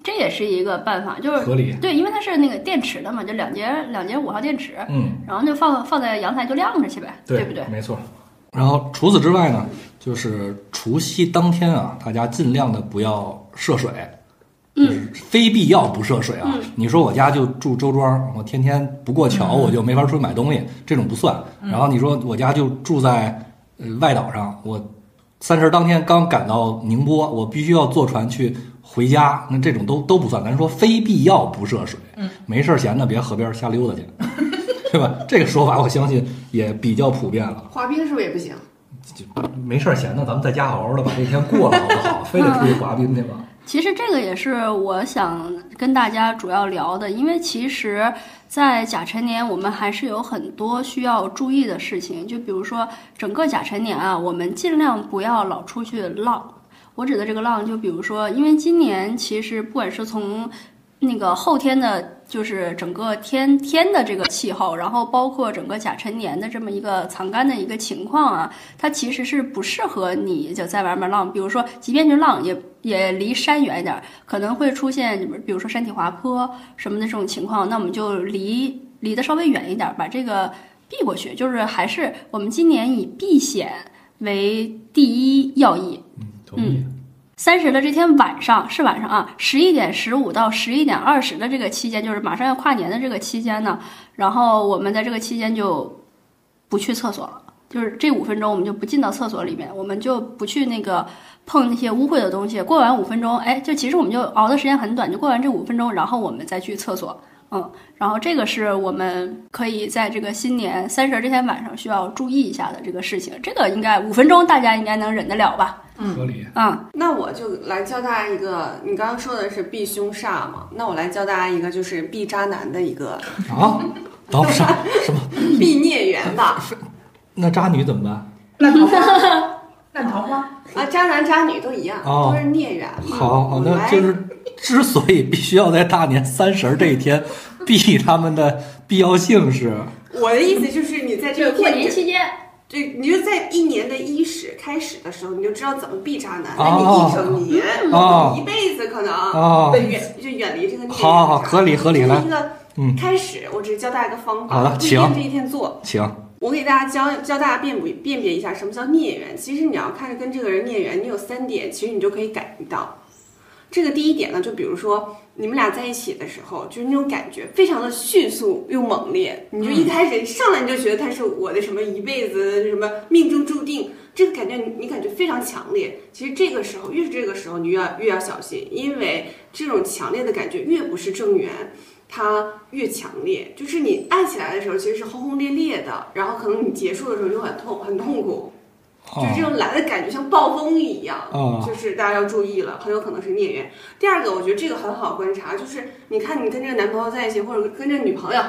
A: 这也是一个办法，就是
C: 合理
A: 对，因为它是那个电池的嘛，就两节两节五号电池，
C: 嗯，
A: 然后就放放在阳台就亮着去呗，对不对？
C: 没错。然后除此之外呢，就是除夕当天啊，大家尽量的不要涉水，就是非必要不涉水啊。
A: 嗯
C: 你说我家就住周庄，我天天不过桥，我就没法出去买东西，这种不算。然后你说我家就住在呃外岛上，我三十当天刚赶到宁波，我必须要坐船去回家，那这种都都不算。咱说非必要不涉水，
B: 嗯，
C: 没事儿闲的别河边瞎溜达去，对吧？这个说法我相信也比较普遍了。
D: 滑冰是不是也不行？
C: 就没事儿闲的，咱们在家好好的把这天过了，好不好？非得出去滑冰去吧？
A: 其实这个也是我想跟大家主要聊的，因为其实，在甲辰年我们还是有很多需要注意的事情，就比如说整个甲辰年啊，我们尽量不要老出去浪。我指的这个浪，就比如说，因为今年其实不管是从那个后天的，就是整个天天的这个气候，然后包括整个甲辰年的这么一个藏干的一个情况啊，它其实是不适合你就在外面浪。比如说，即便是浪，也也离山远一点，可能会出现比如说山体滑坡什么的这种情况，那我们就离离得稍微远一点，把这个避过去。就是还是我们今年以避险为第一要义。
C: 嗯，同意。
A: 三十的这天晚上是晚上啊，十一点十五到十一点二十的这个期间，就是马上要跨年的这个期间呢，然后我们在这个期间就不去厕所了，就是这五分钟我们就不进到厕所里面，我们就不去那个碰那些污秽的东西。过完五分钟，哎，就其实我们就熬的时间很短，就过完这五分钟，然后我们再去厕所。嗯，然后这个是我们可以在这个新年三十这天晚上需要注意一下的这个事情。这个应该五分钟大家应该能忍得了吧？
C: 嗯合理。
A: 嗯，
D: 那我就来教大家一个，你刚刚说的是避凶煞嘛？那我来教大家一个，就是避渣男的一个
C: 啊，等会儿啥什么？
D: 避孽缘吧。
C: 那渣女怎么办？
B: 烂桃花，烂桃花，
D: 啊，渣男渣女都一样，
C: 哦
D: 都是孽缘嘛。
C: 好，好，那就是之所以必须要在大年三十儿这一天避他们的必要性是，
D: 我的意思就是你在这个
A: 过年期间，
D: 对，你就在一年的伊始开始的时候，你就知道怎么避渣男。那
C: 哦
D: 你一整年，一辈子可能
C: 哦，
D: 对远就远离这个孽缘。
C: 好好合理合理来
D: 这是一个
C: 嗯
D: 开始，我只是教大家一个方法。
C: 好的请
D: 这一天做。
C: 请，
D: 我给大家教教大家辨别辨别一下什么叫孽缘。其实你要看着跟这个人孽缘，你有三点，其实你就可以感应到。这个第一点呢，就比如说你们俩在一起的时候，就是那种感觉非常的迅速又猛烈，你就一开始上来你就觉得他是我的什么一辈子什么命中注定，这个感觉你你感觉非常强烈。其实这个时候越是这个时候，你越要越要小心，因为这种强烈的感觉越不是正缘。它越强烈，就是你爱起来的时候其实是轰轰烈烈的，然后可能你结束的时候就很痛很痛苦，就是这
C: 哦
D: 种来的感觉像暴风一样，
C: 哦
D: 就是大家要注意了，很有可能是孽缘。第二个，我觉得这个很好观察，就是你看你跟这个男朋友在一起，或者跟这个女朋友，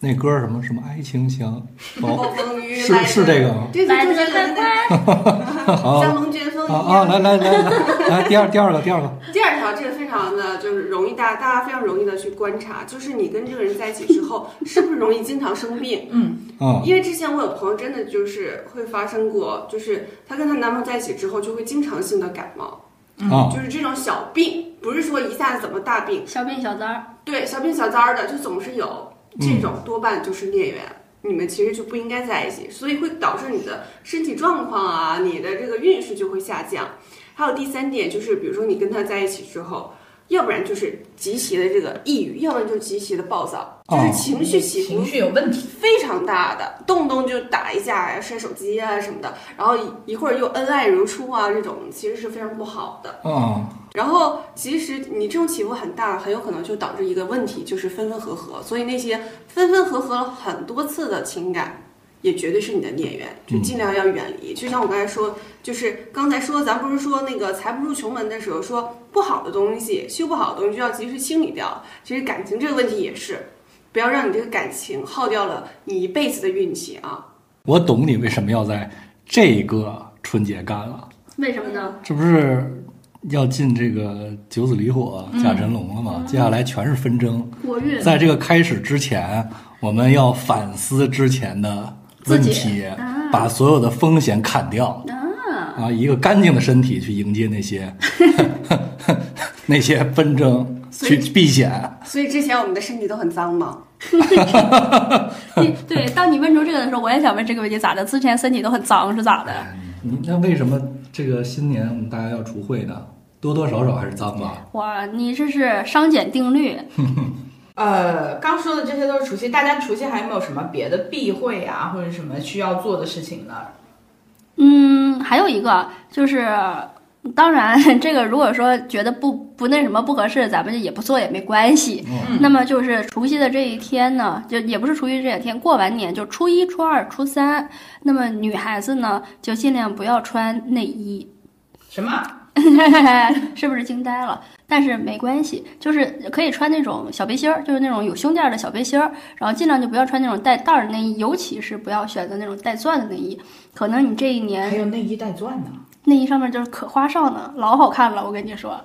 C: 那歌什么什么爱情像
D: 暴
C: 哦，
D: 风雨
C: 是这个吗？
D: 对对对
A: 来得
D: 对对
A: 快
D: 对，
C: 好 啊啊，来来来来来，第二第二个第二个，
D: 第二条，这个非常的就是容易大大家非常容易的去观察，就是你跟这个人在一起之后，是不是容易经常生病？
B: 嗯，
C: 嗯
D: 因为之前我有朋友真的就是会发生过，就是她跟她男朋友在一起之后，就会经常性的感冒，
C: 嗯
D: 就是这种小病，不是说一下子怎么大病，
A: 小病小灾儿。
D: 对，小病小灾儿的就总是有，这种多半就是孽缘。你们其实就不应该在一起，所以会导致你的身体状况啊，你的这个运势就会下降。还有第三点就是，比如说你跟他在一起之后，要不然就是极其的这个抑郁，要不然就是极其的暴躁，就是
C: 哦
D: 情绪起伏
B: 情绪有问题，
D: 非常大的，动不动就打一架呀、摔手机啊什么的，然后一一会儿又恩爱如初啊，这种其实是非常不好的。
C: 嗯
D: 然后，其实你这种起伏很大，很有可能就导致一个问题，就是分分合合。所以那些分分合合了很多次的情感，也绝对是你的孽缘，就尽量要远离。就像我刚才说，就是刚才说，咱不是说那个财不入穷门的时候，说不好的东西、修不好的东西就要及时清理掉。其实感情这个问题也是，不要让你这个感情耗掉了你一辈子的运气啊。
C: 我懂你为什么要在这个春节干了，
A: 为什么呢？
C: 这不是要进这个九子离火甲辰龙了吗？接下来全是纷争。
A: 过运。
C: 在这个开始之前，我们要反思之前的问
A: 自
C: 题把所有的风险砍掉
A: 啊，
C: 啊，一个干净的身体去迎接那些 那些纷争，去避险。
D: 所以之前我们的身体都很脏吗？
A: 对 对，当你问出这个的时候，我也想问这个问题咋的？之前身体都很脏是咋的？
C: 你那为什么这个新年我们大家要除秽呢？多多少少还是脏吧？
A: 哇，你这是商检定律。
B: 呃，刚说的这些都是除夕，大家除夕还有没有什么别的避讳啊，或者什么需要做的事情呢？
A: 嗯，还有一个就是，当然这个如果说觉得不不那什么不合适，咱们就也不做也没关系。
C: 嗯
A: 那么就是除夕的这一天呢，就也不是除夕这一天，过完年就初一、初二、初三。那么女孩子呢，就尽量不要穿内衣。
B: 什么？
A: 是不是惊呆了？但是没关系，就是可以穿那种小背心儿，就是那种有胸垫儿的小背心儿，然后尽量就不要穿那种带带儿的内衣，尤其是不要选择那种带钻的内衣。可能你这一年
B: 还
A: 年
B: 有内衣带钻呢？
A: 内衣上面就是可花哨呢，老好看了，我跟你说，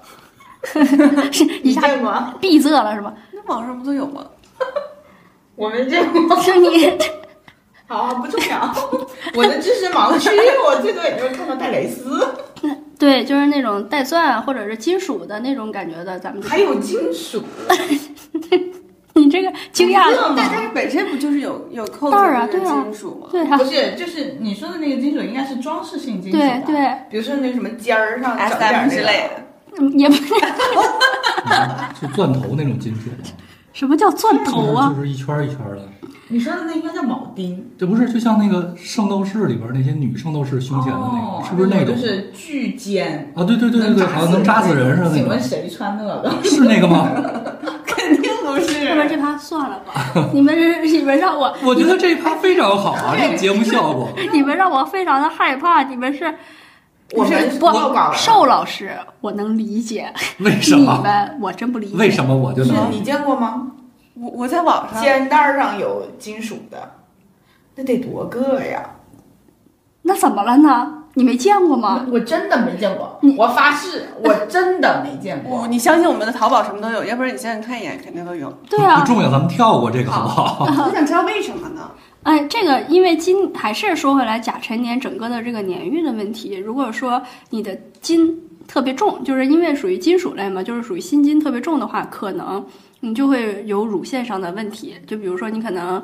A: 是一下
B: 见过？
A: 闭塞了是吧？
D: 那网上不都有吗？
B: 我没见过。
A: 是你
B: 好，不重要。我的知识盲区，我最多也就是看到带蕾丝，
A: 对，就是那种带钻或者是金属的那种感觉的，咱们
B: 还有金属。
A: 你这个惊讶了。
D: 但但是本身不就是有有扣子的金属吗？
A: 对啊
B: 不，是，就是你说的那个金属应该是装饰性金属吧
A: 对对，
B: 比如说那什么尖儿上
D: ，S
B: 整点
D: 之类的。
A: 嗯也不是
C: 是钻头那种金属吗？
A: 什么叫钻头啊？
C: 就是一圈儿一圈儿的。
B: 你说的那应该叫铆钉，
C: 这不是就像那个圣斗士里边那些女圣斗士胸前的那
B: 哦
C: 个，是不是那种？
B: 就是巨尖，
C: 啊，对对对对对，好像能扎死人似的那
B: 请问，谁穿那个？
C: 是那个吗？
B: 肯定不是
A: 要不然这趴算了吧，你们你们让我
C: 我觉得这一趴非常好啊，这节目效果。
A: 你们让我非常的害怕，你们是
B: 我们
A: 不
B: 报告了
A: 寿老师，我能理解，
C: 为什
A: 你
C: 么？
A: 们我真不理解。
C: 为什么我就是能？
B: 你见过吗？
D: 我我在网上
B: 肩带儿上有金属的，那得多个呀！
A: 那怎么了呢？你没见过吗？
B: 我真的没见过，我发誓，我真的没见过。
D: 你相信我们的淘宝什么都有，要不然你现在看一眼肯定都有。
A: 对啊
C: 不，重要，咱们跳过这个好不好？
D: 我想知道为什么呢？
A: 哎，这个因为金还是说回来甲辰年整个的这个年运的问题。如果说你的金特别重，就是因为属于金属类嘛，就是属于心金特别重的话，可能你就会有乳腺上的问题。就比如说你可能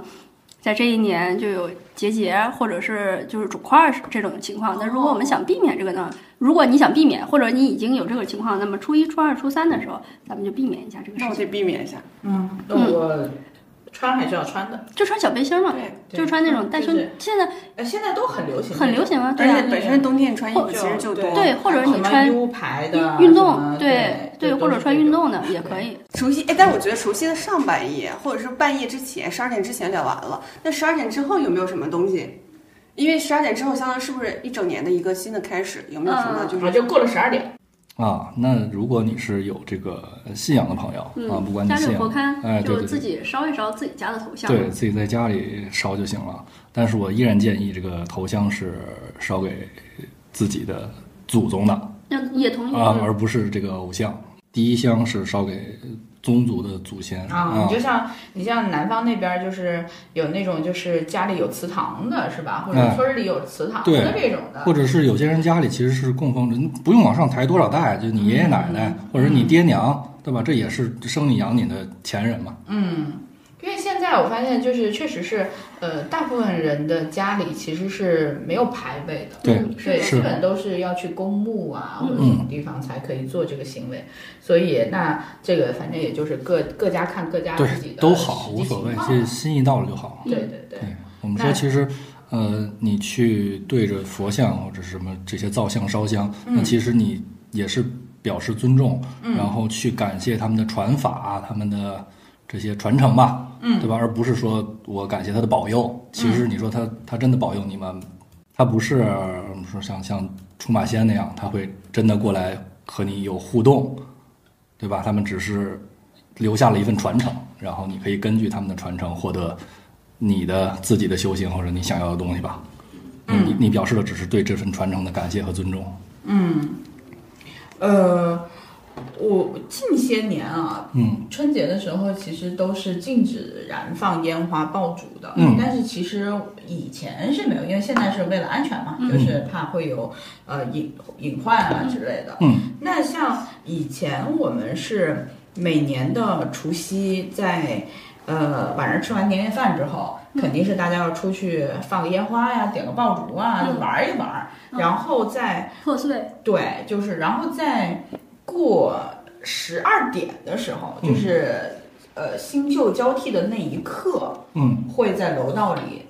A: 在这一年就有结节，或者是就是肿块儿这种情况。那如果我们想避免这个呢，如果你想避免，或者你已经有这个情况，那么初一、初二、初三的时候，咱们就避免一下这个
D: 那我得
A: 事情，
D: 避免一下。
B: 嗯，我穿还是要穿的。
A: 就穿小背心儿嘛，
B: 对
A: 就穿那种带胸
B: 就是。
A: 现在
B: 呃，现在都很流行，
A: 很流行啊，对啊
D: 而且。本身冬天穿衣服其实就多。
A: 对或者你
B: 什么
A: 穿
B: U 牌的
A: 运动，
B: 对
A: 对，或者穿运。动的也可以。
D: 除夕，哎，但我觉得除夕的上半夜，或者是半夜之前，十二点之前聊完了，那十二点之后有没有什么东西？因为十二点之后，相当于是不是一整年的一个新的开始？有没有什么
A: 嗯
D: 就是
B: 啊，就过了十二点，
C: 啊，那如果你是有这个信仰的朋友啊，不管你信仰，
A: 就
C: 对对，
A: 自己烧一烧自己家的头像。
C: 对自己在家里烧就行了。但是我依然建议这个头香是烧给自己的祖宗的
A: 那也同意。
C: 啊，
A: 嗯
C: 而不是这个偶像。第一香是烧给宗族的祖先。
B: 啊，你就像你像南方那边就是有那种就是家里有祠堂的是吧？或者
C: 哎
B: 村儿里有祠堂的这种的，
C: 或者是有些人家里其实是供奉着，不用往上抬多少代，就你爷爷奶奶、
B: 嗯。
C: 或者你爹娘，对吧？这也是生你养你的前人嘛。
B: 嗯，因为现在我发现就是确实是呃，大部分人的家里其实是没有牌位的。
C: 对
B: 基本都是要去公墓啊
A: 嗯
B: 或者什么地方才可以做这个行为，所以那这个反正也就是各各家看各家自己，的
C: 都好，
B: 实际
C: 无所谓
B: 情，况
C: 这心意到了就好。
B: 对对对，
C: 对我们说，其实，呃，你去对着佛像或者什么这些造像烧香，
B: 嗯
C: 那其实你也是表示尊重，然后去感谢他们的传法，他们的这些传承吧，
B: 嗯
C: 对吧？而不是说我感谢他的保佑。其实你说他他真的保佑你们？他不是说像像出马仙那样，他会真的过来和你有互动，对吧？他们只是留下了一份传承，然后你可以根据他们的传承获得你的自己的修行或者你想要的东西吧。
B: 嗯
C: 你你表示的只是对这份传承的感谢和尊重。
B: 嗯，呃，我近些年啊，
C: 嗯，
B: 春节的时候其实都是禁止燃放烟花爆竹的，
C: 嗯。
B: 但是其实以前是没有，因为现在是为了安全嘛，就是怕会有呃隐隐患啊之类的。
C: 嗯，
B: 那像以前我们是每年的除夕在呃晚上吃完年夜饭之后，肯定是大家要出去放个烟花呀，点个爆竹啊，
A: 嗯。
B: 玩一玩，然后再
A: 破碎，
B: 对，就是然后在过十二点的时候，
C: 嗯
B: 就是、呃新旧交替的那一刻，
C: 嗯，
B: 会在楼道里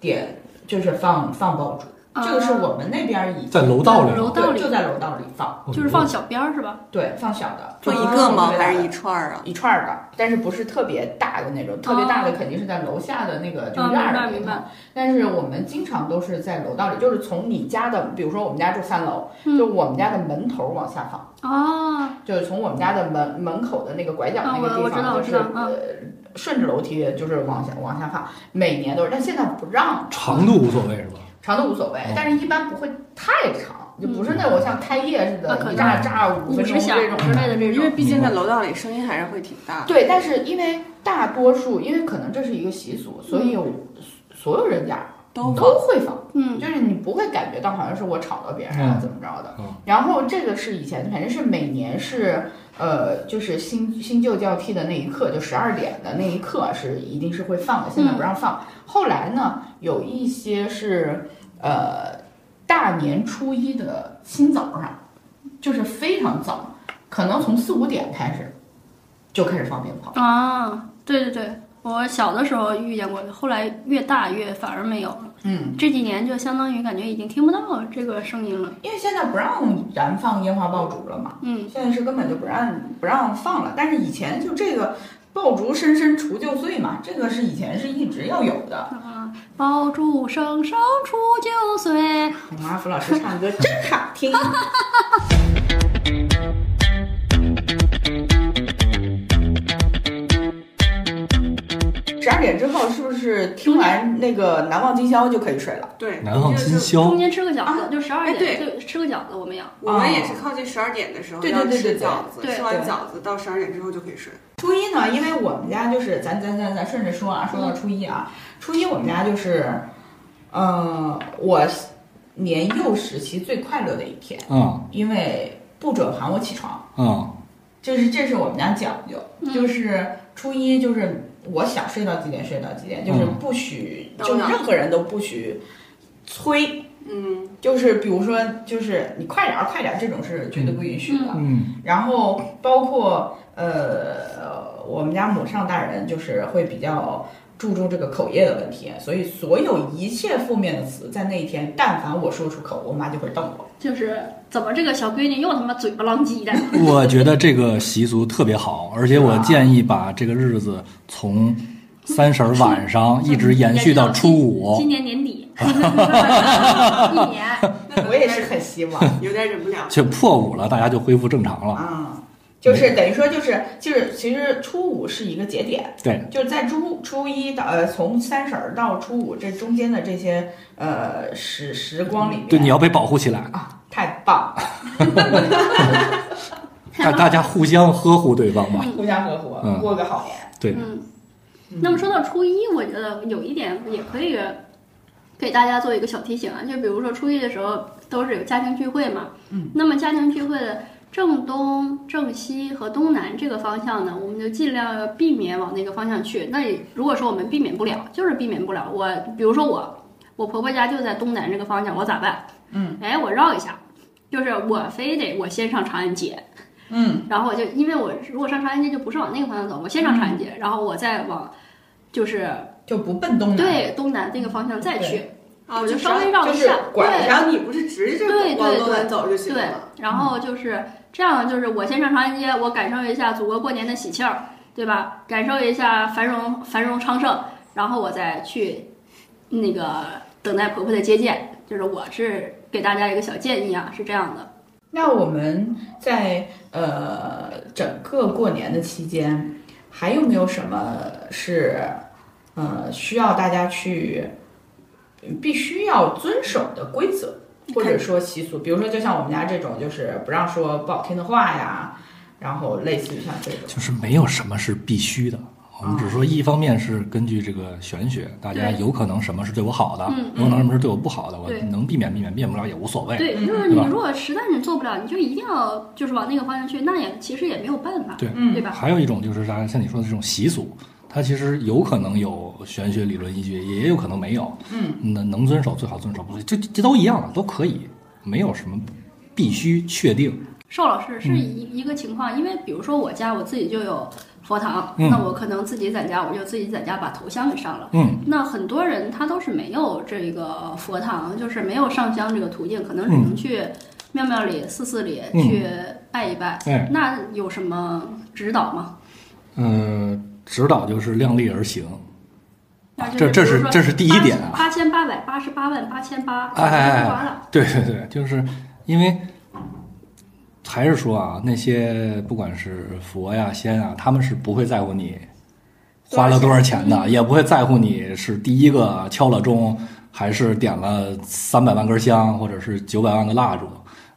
B: 点，就是放放爆竹。这个是我们那边儿以前
C: 在楼道里
A: 楼道里
B: 就在楼道里放，
A: 就是放小边儿是吧？
B: 对，放小的，
D: 就一个吗？还是一串儿啊？
B: 一串儿的，但是不是特别大的那种，特别大的肯定是在楼下的那个就
A: 哦
B: 院儿里头
A: 明白。
B: 但是我们经常都是在楼道里，就是从你家的，比如说我们家住三楼，
A: 嗯
B: 就我们家的门头往下放，
A: 哦，
B: 就是从我们家的门门口的那个拐角那个地方，就是顺着楼梯就是往下往下放，每年都是，但现在不让，
C: 长度无所谓是吧？
B: 长都无所谓
C: 哦，
B: 但是一般不会太长，就不是那种像开业似的，一炸炸五分钟这种
A: 之类的这种。
D: 因为毕竟在楼道里声音还是会挺大。
B: 对，但是因为大多数，因为可能这是一个习俗，所以所有人家
D: 都
B: 都会放。
A: 嗯
B: 就是你不会感觉到好像是我吵到别人了
C: 嗯
B: 怎么着的。
C: 嗯
B: 然后这个是以前反正是每年是呃，就是新新旧交替的那一刻，就十二点的那一刻是一定是会放的，现在不让放。后来呢，有一些是呃大年初一的清早上，就是非常早，可能从四五点开始就开始放鞭炮。
A: 啊，对对对，我小的时候遇见过，后来越大越反而没有了。
B: 嗯，
A: 这几年就相当于感觉已经听不到这个声音了。
B: 因为现在不让燃放烟花爆竹了嘛。
A: 嗯，
B: 现在是根本就不让不让放了，但是以前就这个爆竹声声除旧岁嘛，这个是以前是一直要有的。
A: 啊，爆竹声声除旧岁。
B: 马福老师唱歌真好听。点之后是不是听完那个《难忘今宵》就可以睡了？
D: 对，
C: 难忘
D: 就是
C: 今宵
A: 中间吃个饺子，
B: 啊
A: 就十二
D: 哎
A: 点就吃个饺子，我们要。
D: 我们也是靠近十二点的时候
B: 对对
D: 要
B: 对对。对
D: 吃饺子，
A: 对。
D: 吃完
B: 对。
D: 饺子到十二点之后就可以睡。
B: 初一呢，因为我们家就是咱咱咱咱顺着说啊，说到初一啊，初一我们家就是，呃，我年幼时期最快乐的一天，
C: 嗯。
B: 因为不准喊我起床。
C: 嗯。
B: 就是这是我们家讲究，
A: 嗯
B: 就是初一就是我想睡到几点睡到几点，就是
C: 嗯
B: 不许，就是任何人都不许催，
D: 嗯，
B: 就是比如说就是你快点儿快点儿这种是绝对不允许的。
C: 嗯
B: 然后包括呃，我们家母上大人就是会比较注重这个口业的问题，所以所有一切负面的词在那一天，但凡我说出口，我妈就会瞪我。
A: 就是怎么这个小闺女又他妈嘴巴浪叽的？
C: 我觉得这个习俗特别好，而且我建议把这个日子从三十儿晚上 一直延续到初五
A: 今。年年底，一年。
B: 我也是很希望
D: 有点忍不了。
C: 就破五了，大家就恢复正常了。
B: 啊，就是等于说就是就是其实初五是一个节点，
C: 对，
B: 就是在初初一到呃从三十儿到初五这中间的这些呃时时光里面，
C: 对，你要被保护起来，
B: 啊太棒了，
C: 大大家互相呵护对方吧。
B: 互相呵护，
C: 嗯
B: 过个好年。
C: 对，
A: 嗯，那么说到初一，我觉得有一点也可以给大家做一个小提醒啊，就比如说初一的时候都是有家庭聚会嘛，
B: 嗯，
A: 那么家庭聚会的正东、正西和东南这个方向呢，我们就尽量要避免往那个方向去。那如果说我们避免不了，就是避免不了。我比如说我，我婆婆家就在东南这个方向，我咋办？
B: 嗯，
A: 哎，我绕一下，就是我非得我先上长安街，
B: 嗯，
A: 然后我就因为我如果上长安街就不是往那个方向走，我先上长安街，然后我再往就是
B: 就不奔东南，
A: 对东南那个方向再去，
D: 啊，
A: 我就稍微绕一下，对。
D: 然后你不是直着
A: 对对
D: 往东
A: 对
D: 南走就行
A: 对。
D: 了。，
A: 然后就是这样，就是我先上长安街，我感受一下祖国过年的喜庆儿，对吧？感受一下繁荣繁荣昌盛，然后我再去那个等待婆婆的接见。就是我是给大家一个小建议啊，是这样的。
B: 那我们在呃整个过年的期间，还有没有什么是呃需要大家去必须要遵守的规则，或者说习俗？比如说，就像我们家这种，就是不让说不好听的话呀，然后类似于像这种。
C: 就是没有什么是必须的。我们只说一方面是根据这个玄学，大家有可能什么是对我好的，
A: 嗯
C: 有可能什么是对我不好的，我能避免避免，避免不了也无所谓。
A: 对，
B: 嗯
A: 就是你如果实在是做不了，你就一定要就是往那个方向去，那也其实也没有办法，
C: 对
B: 嗯
A: 对吧？
C: 还有一种就是啥像你说的这种习俗，它其实有可能有玄学理论依据，也有可能没有。
B: 嗯，
C: 那能遵守最好遵守，不这这都一样的，都可以，没有什么必须确定。
A: 邵老师
C: 嗯
A: 是一一个情况，因为比如说我家我自己就有佛堂，
C: 嗯
A: 那我可能自己在家，我就自己在家把头香给上了。
C: 嗯，
A: 那很多人他都是没有这个佛堂，就是没有上香这个途径，可能只能去庙庙里、寺寺里
C: 嗯
A: 去拜一拜。
C: 哎，
A: 那有什么指导吗？
C: 嗯、指导就是量力而行。这这是这是第一点啊
A: 八千八百八十八万八千八，
C: 哎哎。对对对，就是因为还是说啊，那些不管是佛呀、仙啊，他们是不会在乎你花了多少钱的，也不会在乎你是第一个敲了钟，还是点了三百万根香，或者是九百万个蜡烛。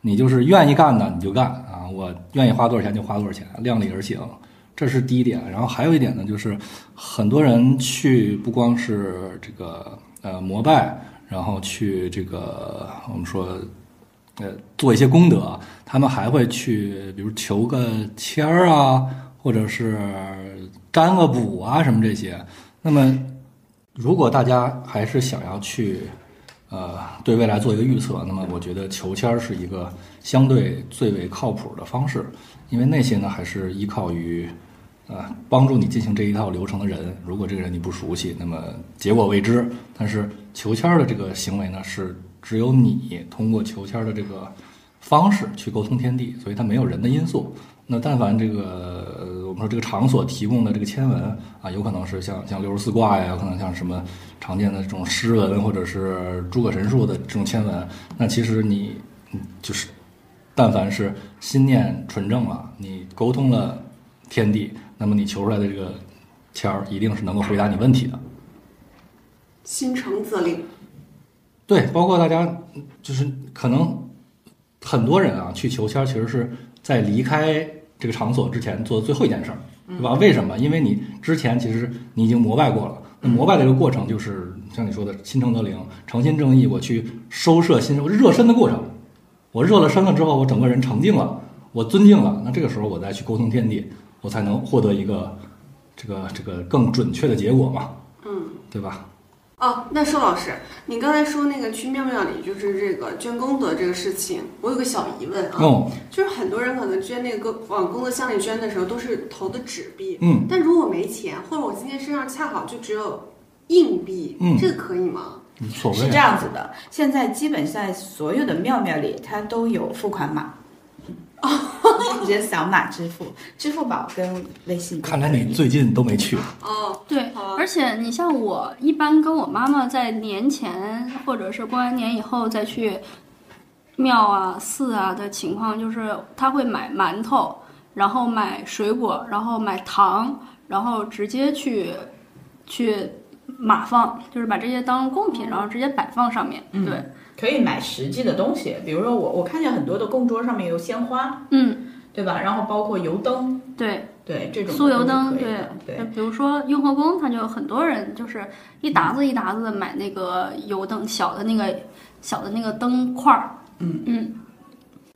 C: 你就是愿意干的你就干啊，我愿意花多少钱就花多少钱，量力而行，这是第一点。然后还有一点呢，就是很多人去不光是这个呃膜拜，然后去这个我们说呃做一些功德，他们还会去比如求个签儿啊，或者是占个卜啊什么这些。那么如果大家还是想要去呃对未来做一个预测，那么我觉得求签儿是一个相对最为靠谱的方式，因为那些呢还是依靠于。啊，帮助你进行这一套流程的人，如果这个人你不熟悉，那么结果未知。但是求签儿的这个行为呢，是只有你通过求签儿的这个方式去沟通天地，所以它没有人的因素。那但凡这个我们说这个场所提供的这个签文啊，有可能是像像六十四卦呀，有可能像什么常见的这种诗文，或者是诸葛神术的这种签文。那其实你嗯就是，但凡是心念纯正了，你沟通了天地。那么你求出来的这个签儿，一定是能够回答你问题的。
D: 心诚则灵。
C: 对，包括大家就是可能很多人啊，去求签儿，其实是在离开这个场所之前做的最后一件事儿，对吧？为什么？因为你之前其实你已经膜拜过了。那膜拜的这个过程，就是像你说的“心诚则灵”，诚心正义，我去收摄心热身的过程。我热了身了之后，我整个人澄净了，我尊敬了，那这个时候我再去沟通天地。我才能获得一个这个这个更准确的结果嘛，
D: 嗯，
C: 对吧？
D: 哦，那寿老师，你刚才说那个去庙庙里就是这个捐功德这个事情，我有个小疑问啊，
C: 哦，
D: 就是很多人可能捐那个往功德箱里捐的时候都是投的纸币，
C: 嗯，
D: 但如果没钱，或者我今天身上恰好就只有硬币，
C: 嗯，
D: 这个可以吗？
C: 无所谓，
B: 是这样子的，现在基本在所有的庙庙里，它都有付款码。直接扫码支付，支付宝跟微信。
C: 看来你最近都没去。
D: 哦，
A: 对，而且你像我一般跟我妈妈在年前或者是过完年以后再去庙啊寺啊的情况，就是她会买馒头，然后买水果，然后买糖，然后直接去去码放，就是把这些当贡品，然后直接摆放上面。对。
B: 可以买实际的东西，比如说我我看见很多的供桌上面有鲜花，
A: 嗯，
B: 对吧？然后包括油灯，
A: 对
B: 对，这种
A: 酥油灯，
B: 对
A: 对。比如说雍和宫，它就有很多人就是一沓子一沓子的买那个油灯，小的那个小的那个灯块儿。
B: 嗯
A: 嗯。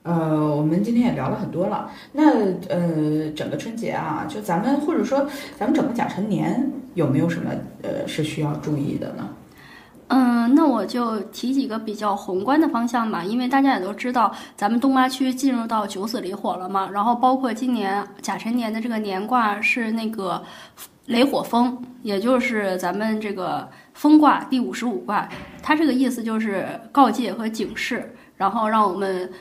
B: 呃，我们今天也聊了很多了。那呃，整个春节啊，就咱们或者说咱们整个甲辰年有没有什么呃是需要注意的呢？
A: 嗯，那我就提几个比较宏观的方向吧，因为大家也都知道，咱们东八区进入到九死离火了嘛。然后包括今年甲辰年的这个年卦是那个雷火风，也就是咱们这个风卦第五十五卦，它这个意思就是告诫和警示，然后让我们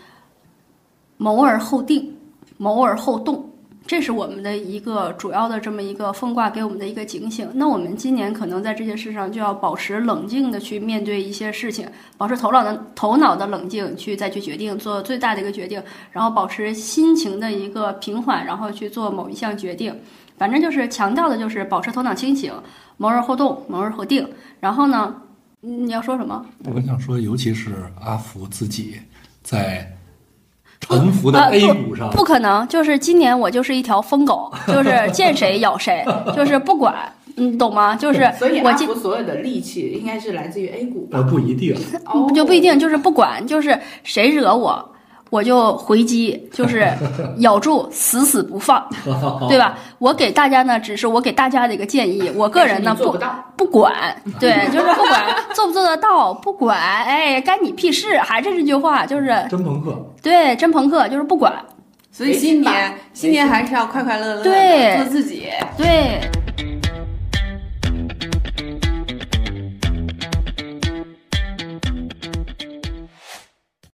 A: 谋而后定，谋而后动。这是我们的一个主要的这么一个风卦给我们的一个警醒。那我们今年可能在这些事上就要保持冷静的去面对一些事情，保持头脑的头脑的冷静去再去决定做最大的一个决定，然后保持心情的一个平缓，然后去做某一项决定。反正就是强调的就是保持头脑清醒，谋而后动，谋而后定。然后呢，你要说什么？
C: 我想说，尤其是阿福自己在。沉浮的 A 股上，
A: 不可能。就是今年我就是一条疯狗，就是见谁咬谁，就是不管，你懂吗？就是
B: 所以
A: 阿福
B: 所有的力气应该是来自于 A 股
C: 吧？不一定，
A: 就不一定，就是不管，就是谁惹我。我就回击，就是 咬住，死死不放，对吧？我给大家呢，只是我给大家的一个建议。我个人呢，不不管，对，就是不管 做不做得到，不管，哎，干你屁事！还是这句话，就是
C: 真朋克，
A: 对，真朋克，就是不管。
D: 所以新年，新年还是要快快乐乐，
A: 对，
D: 做自己，
A: 对。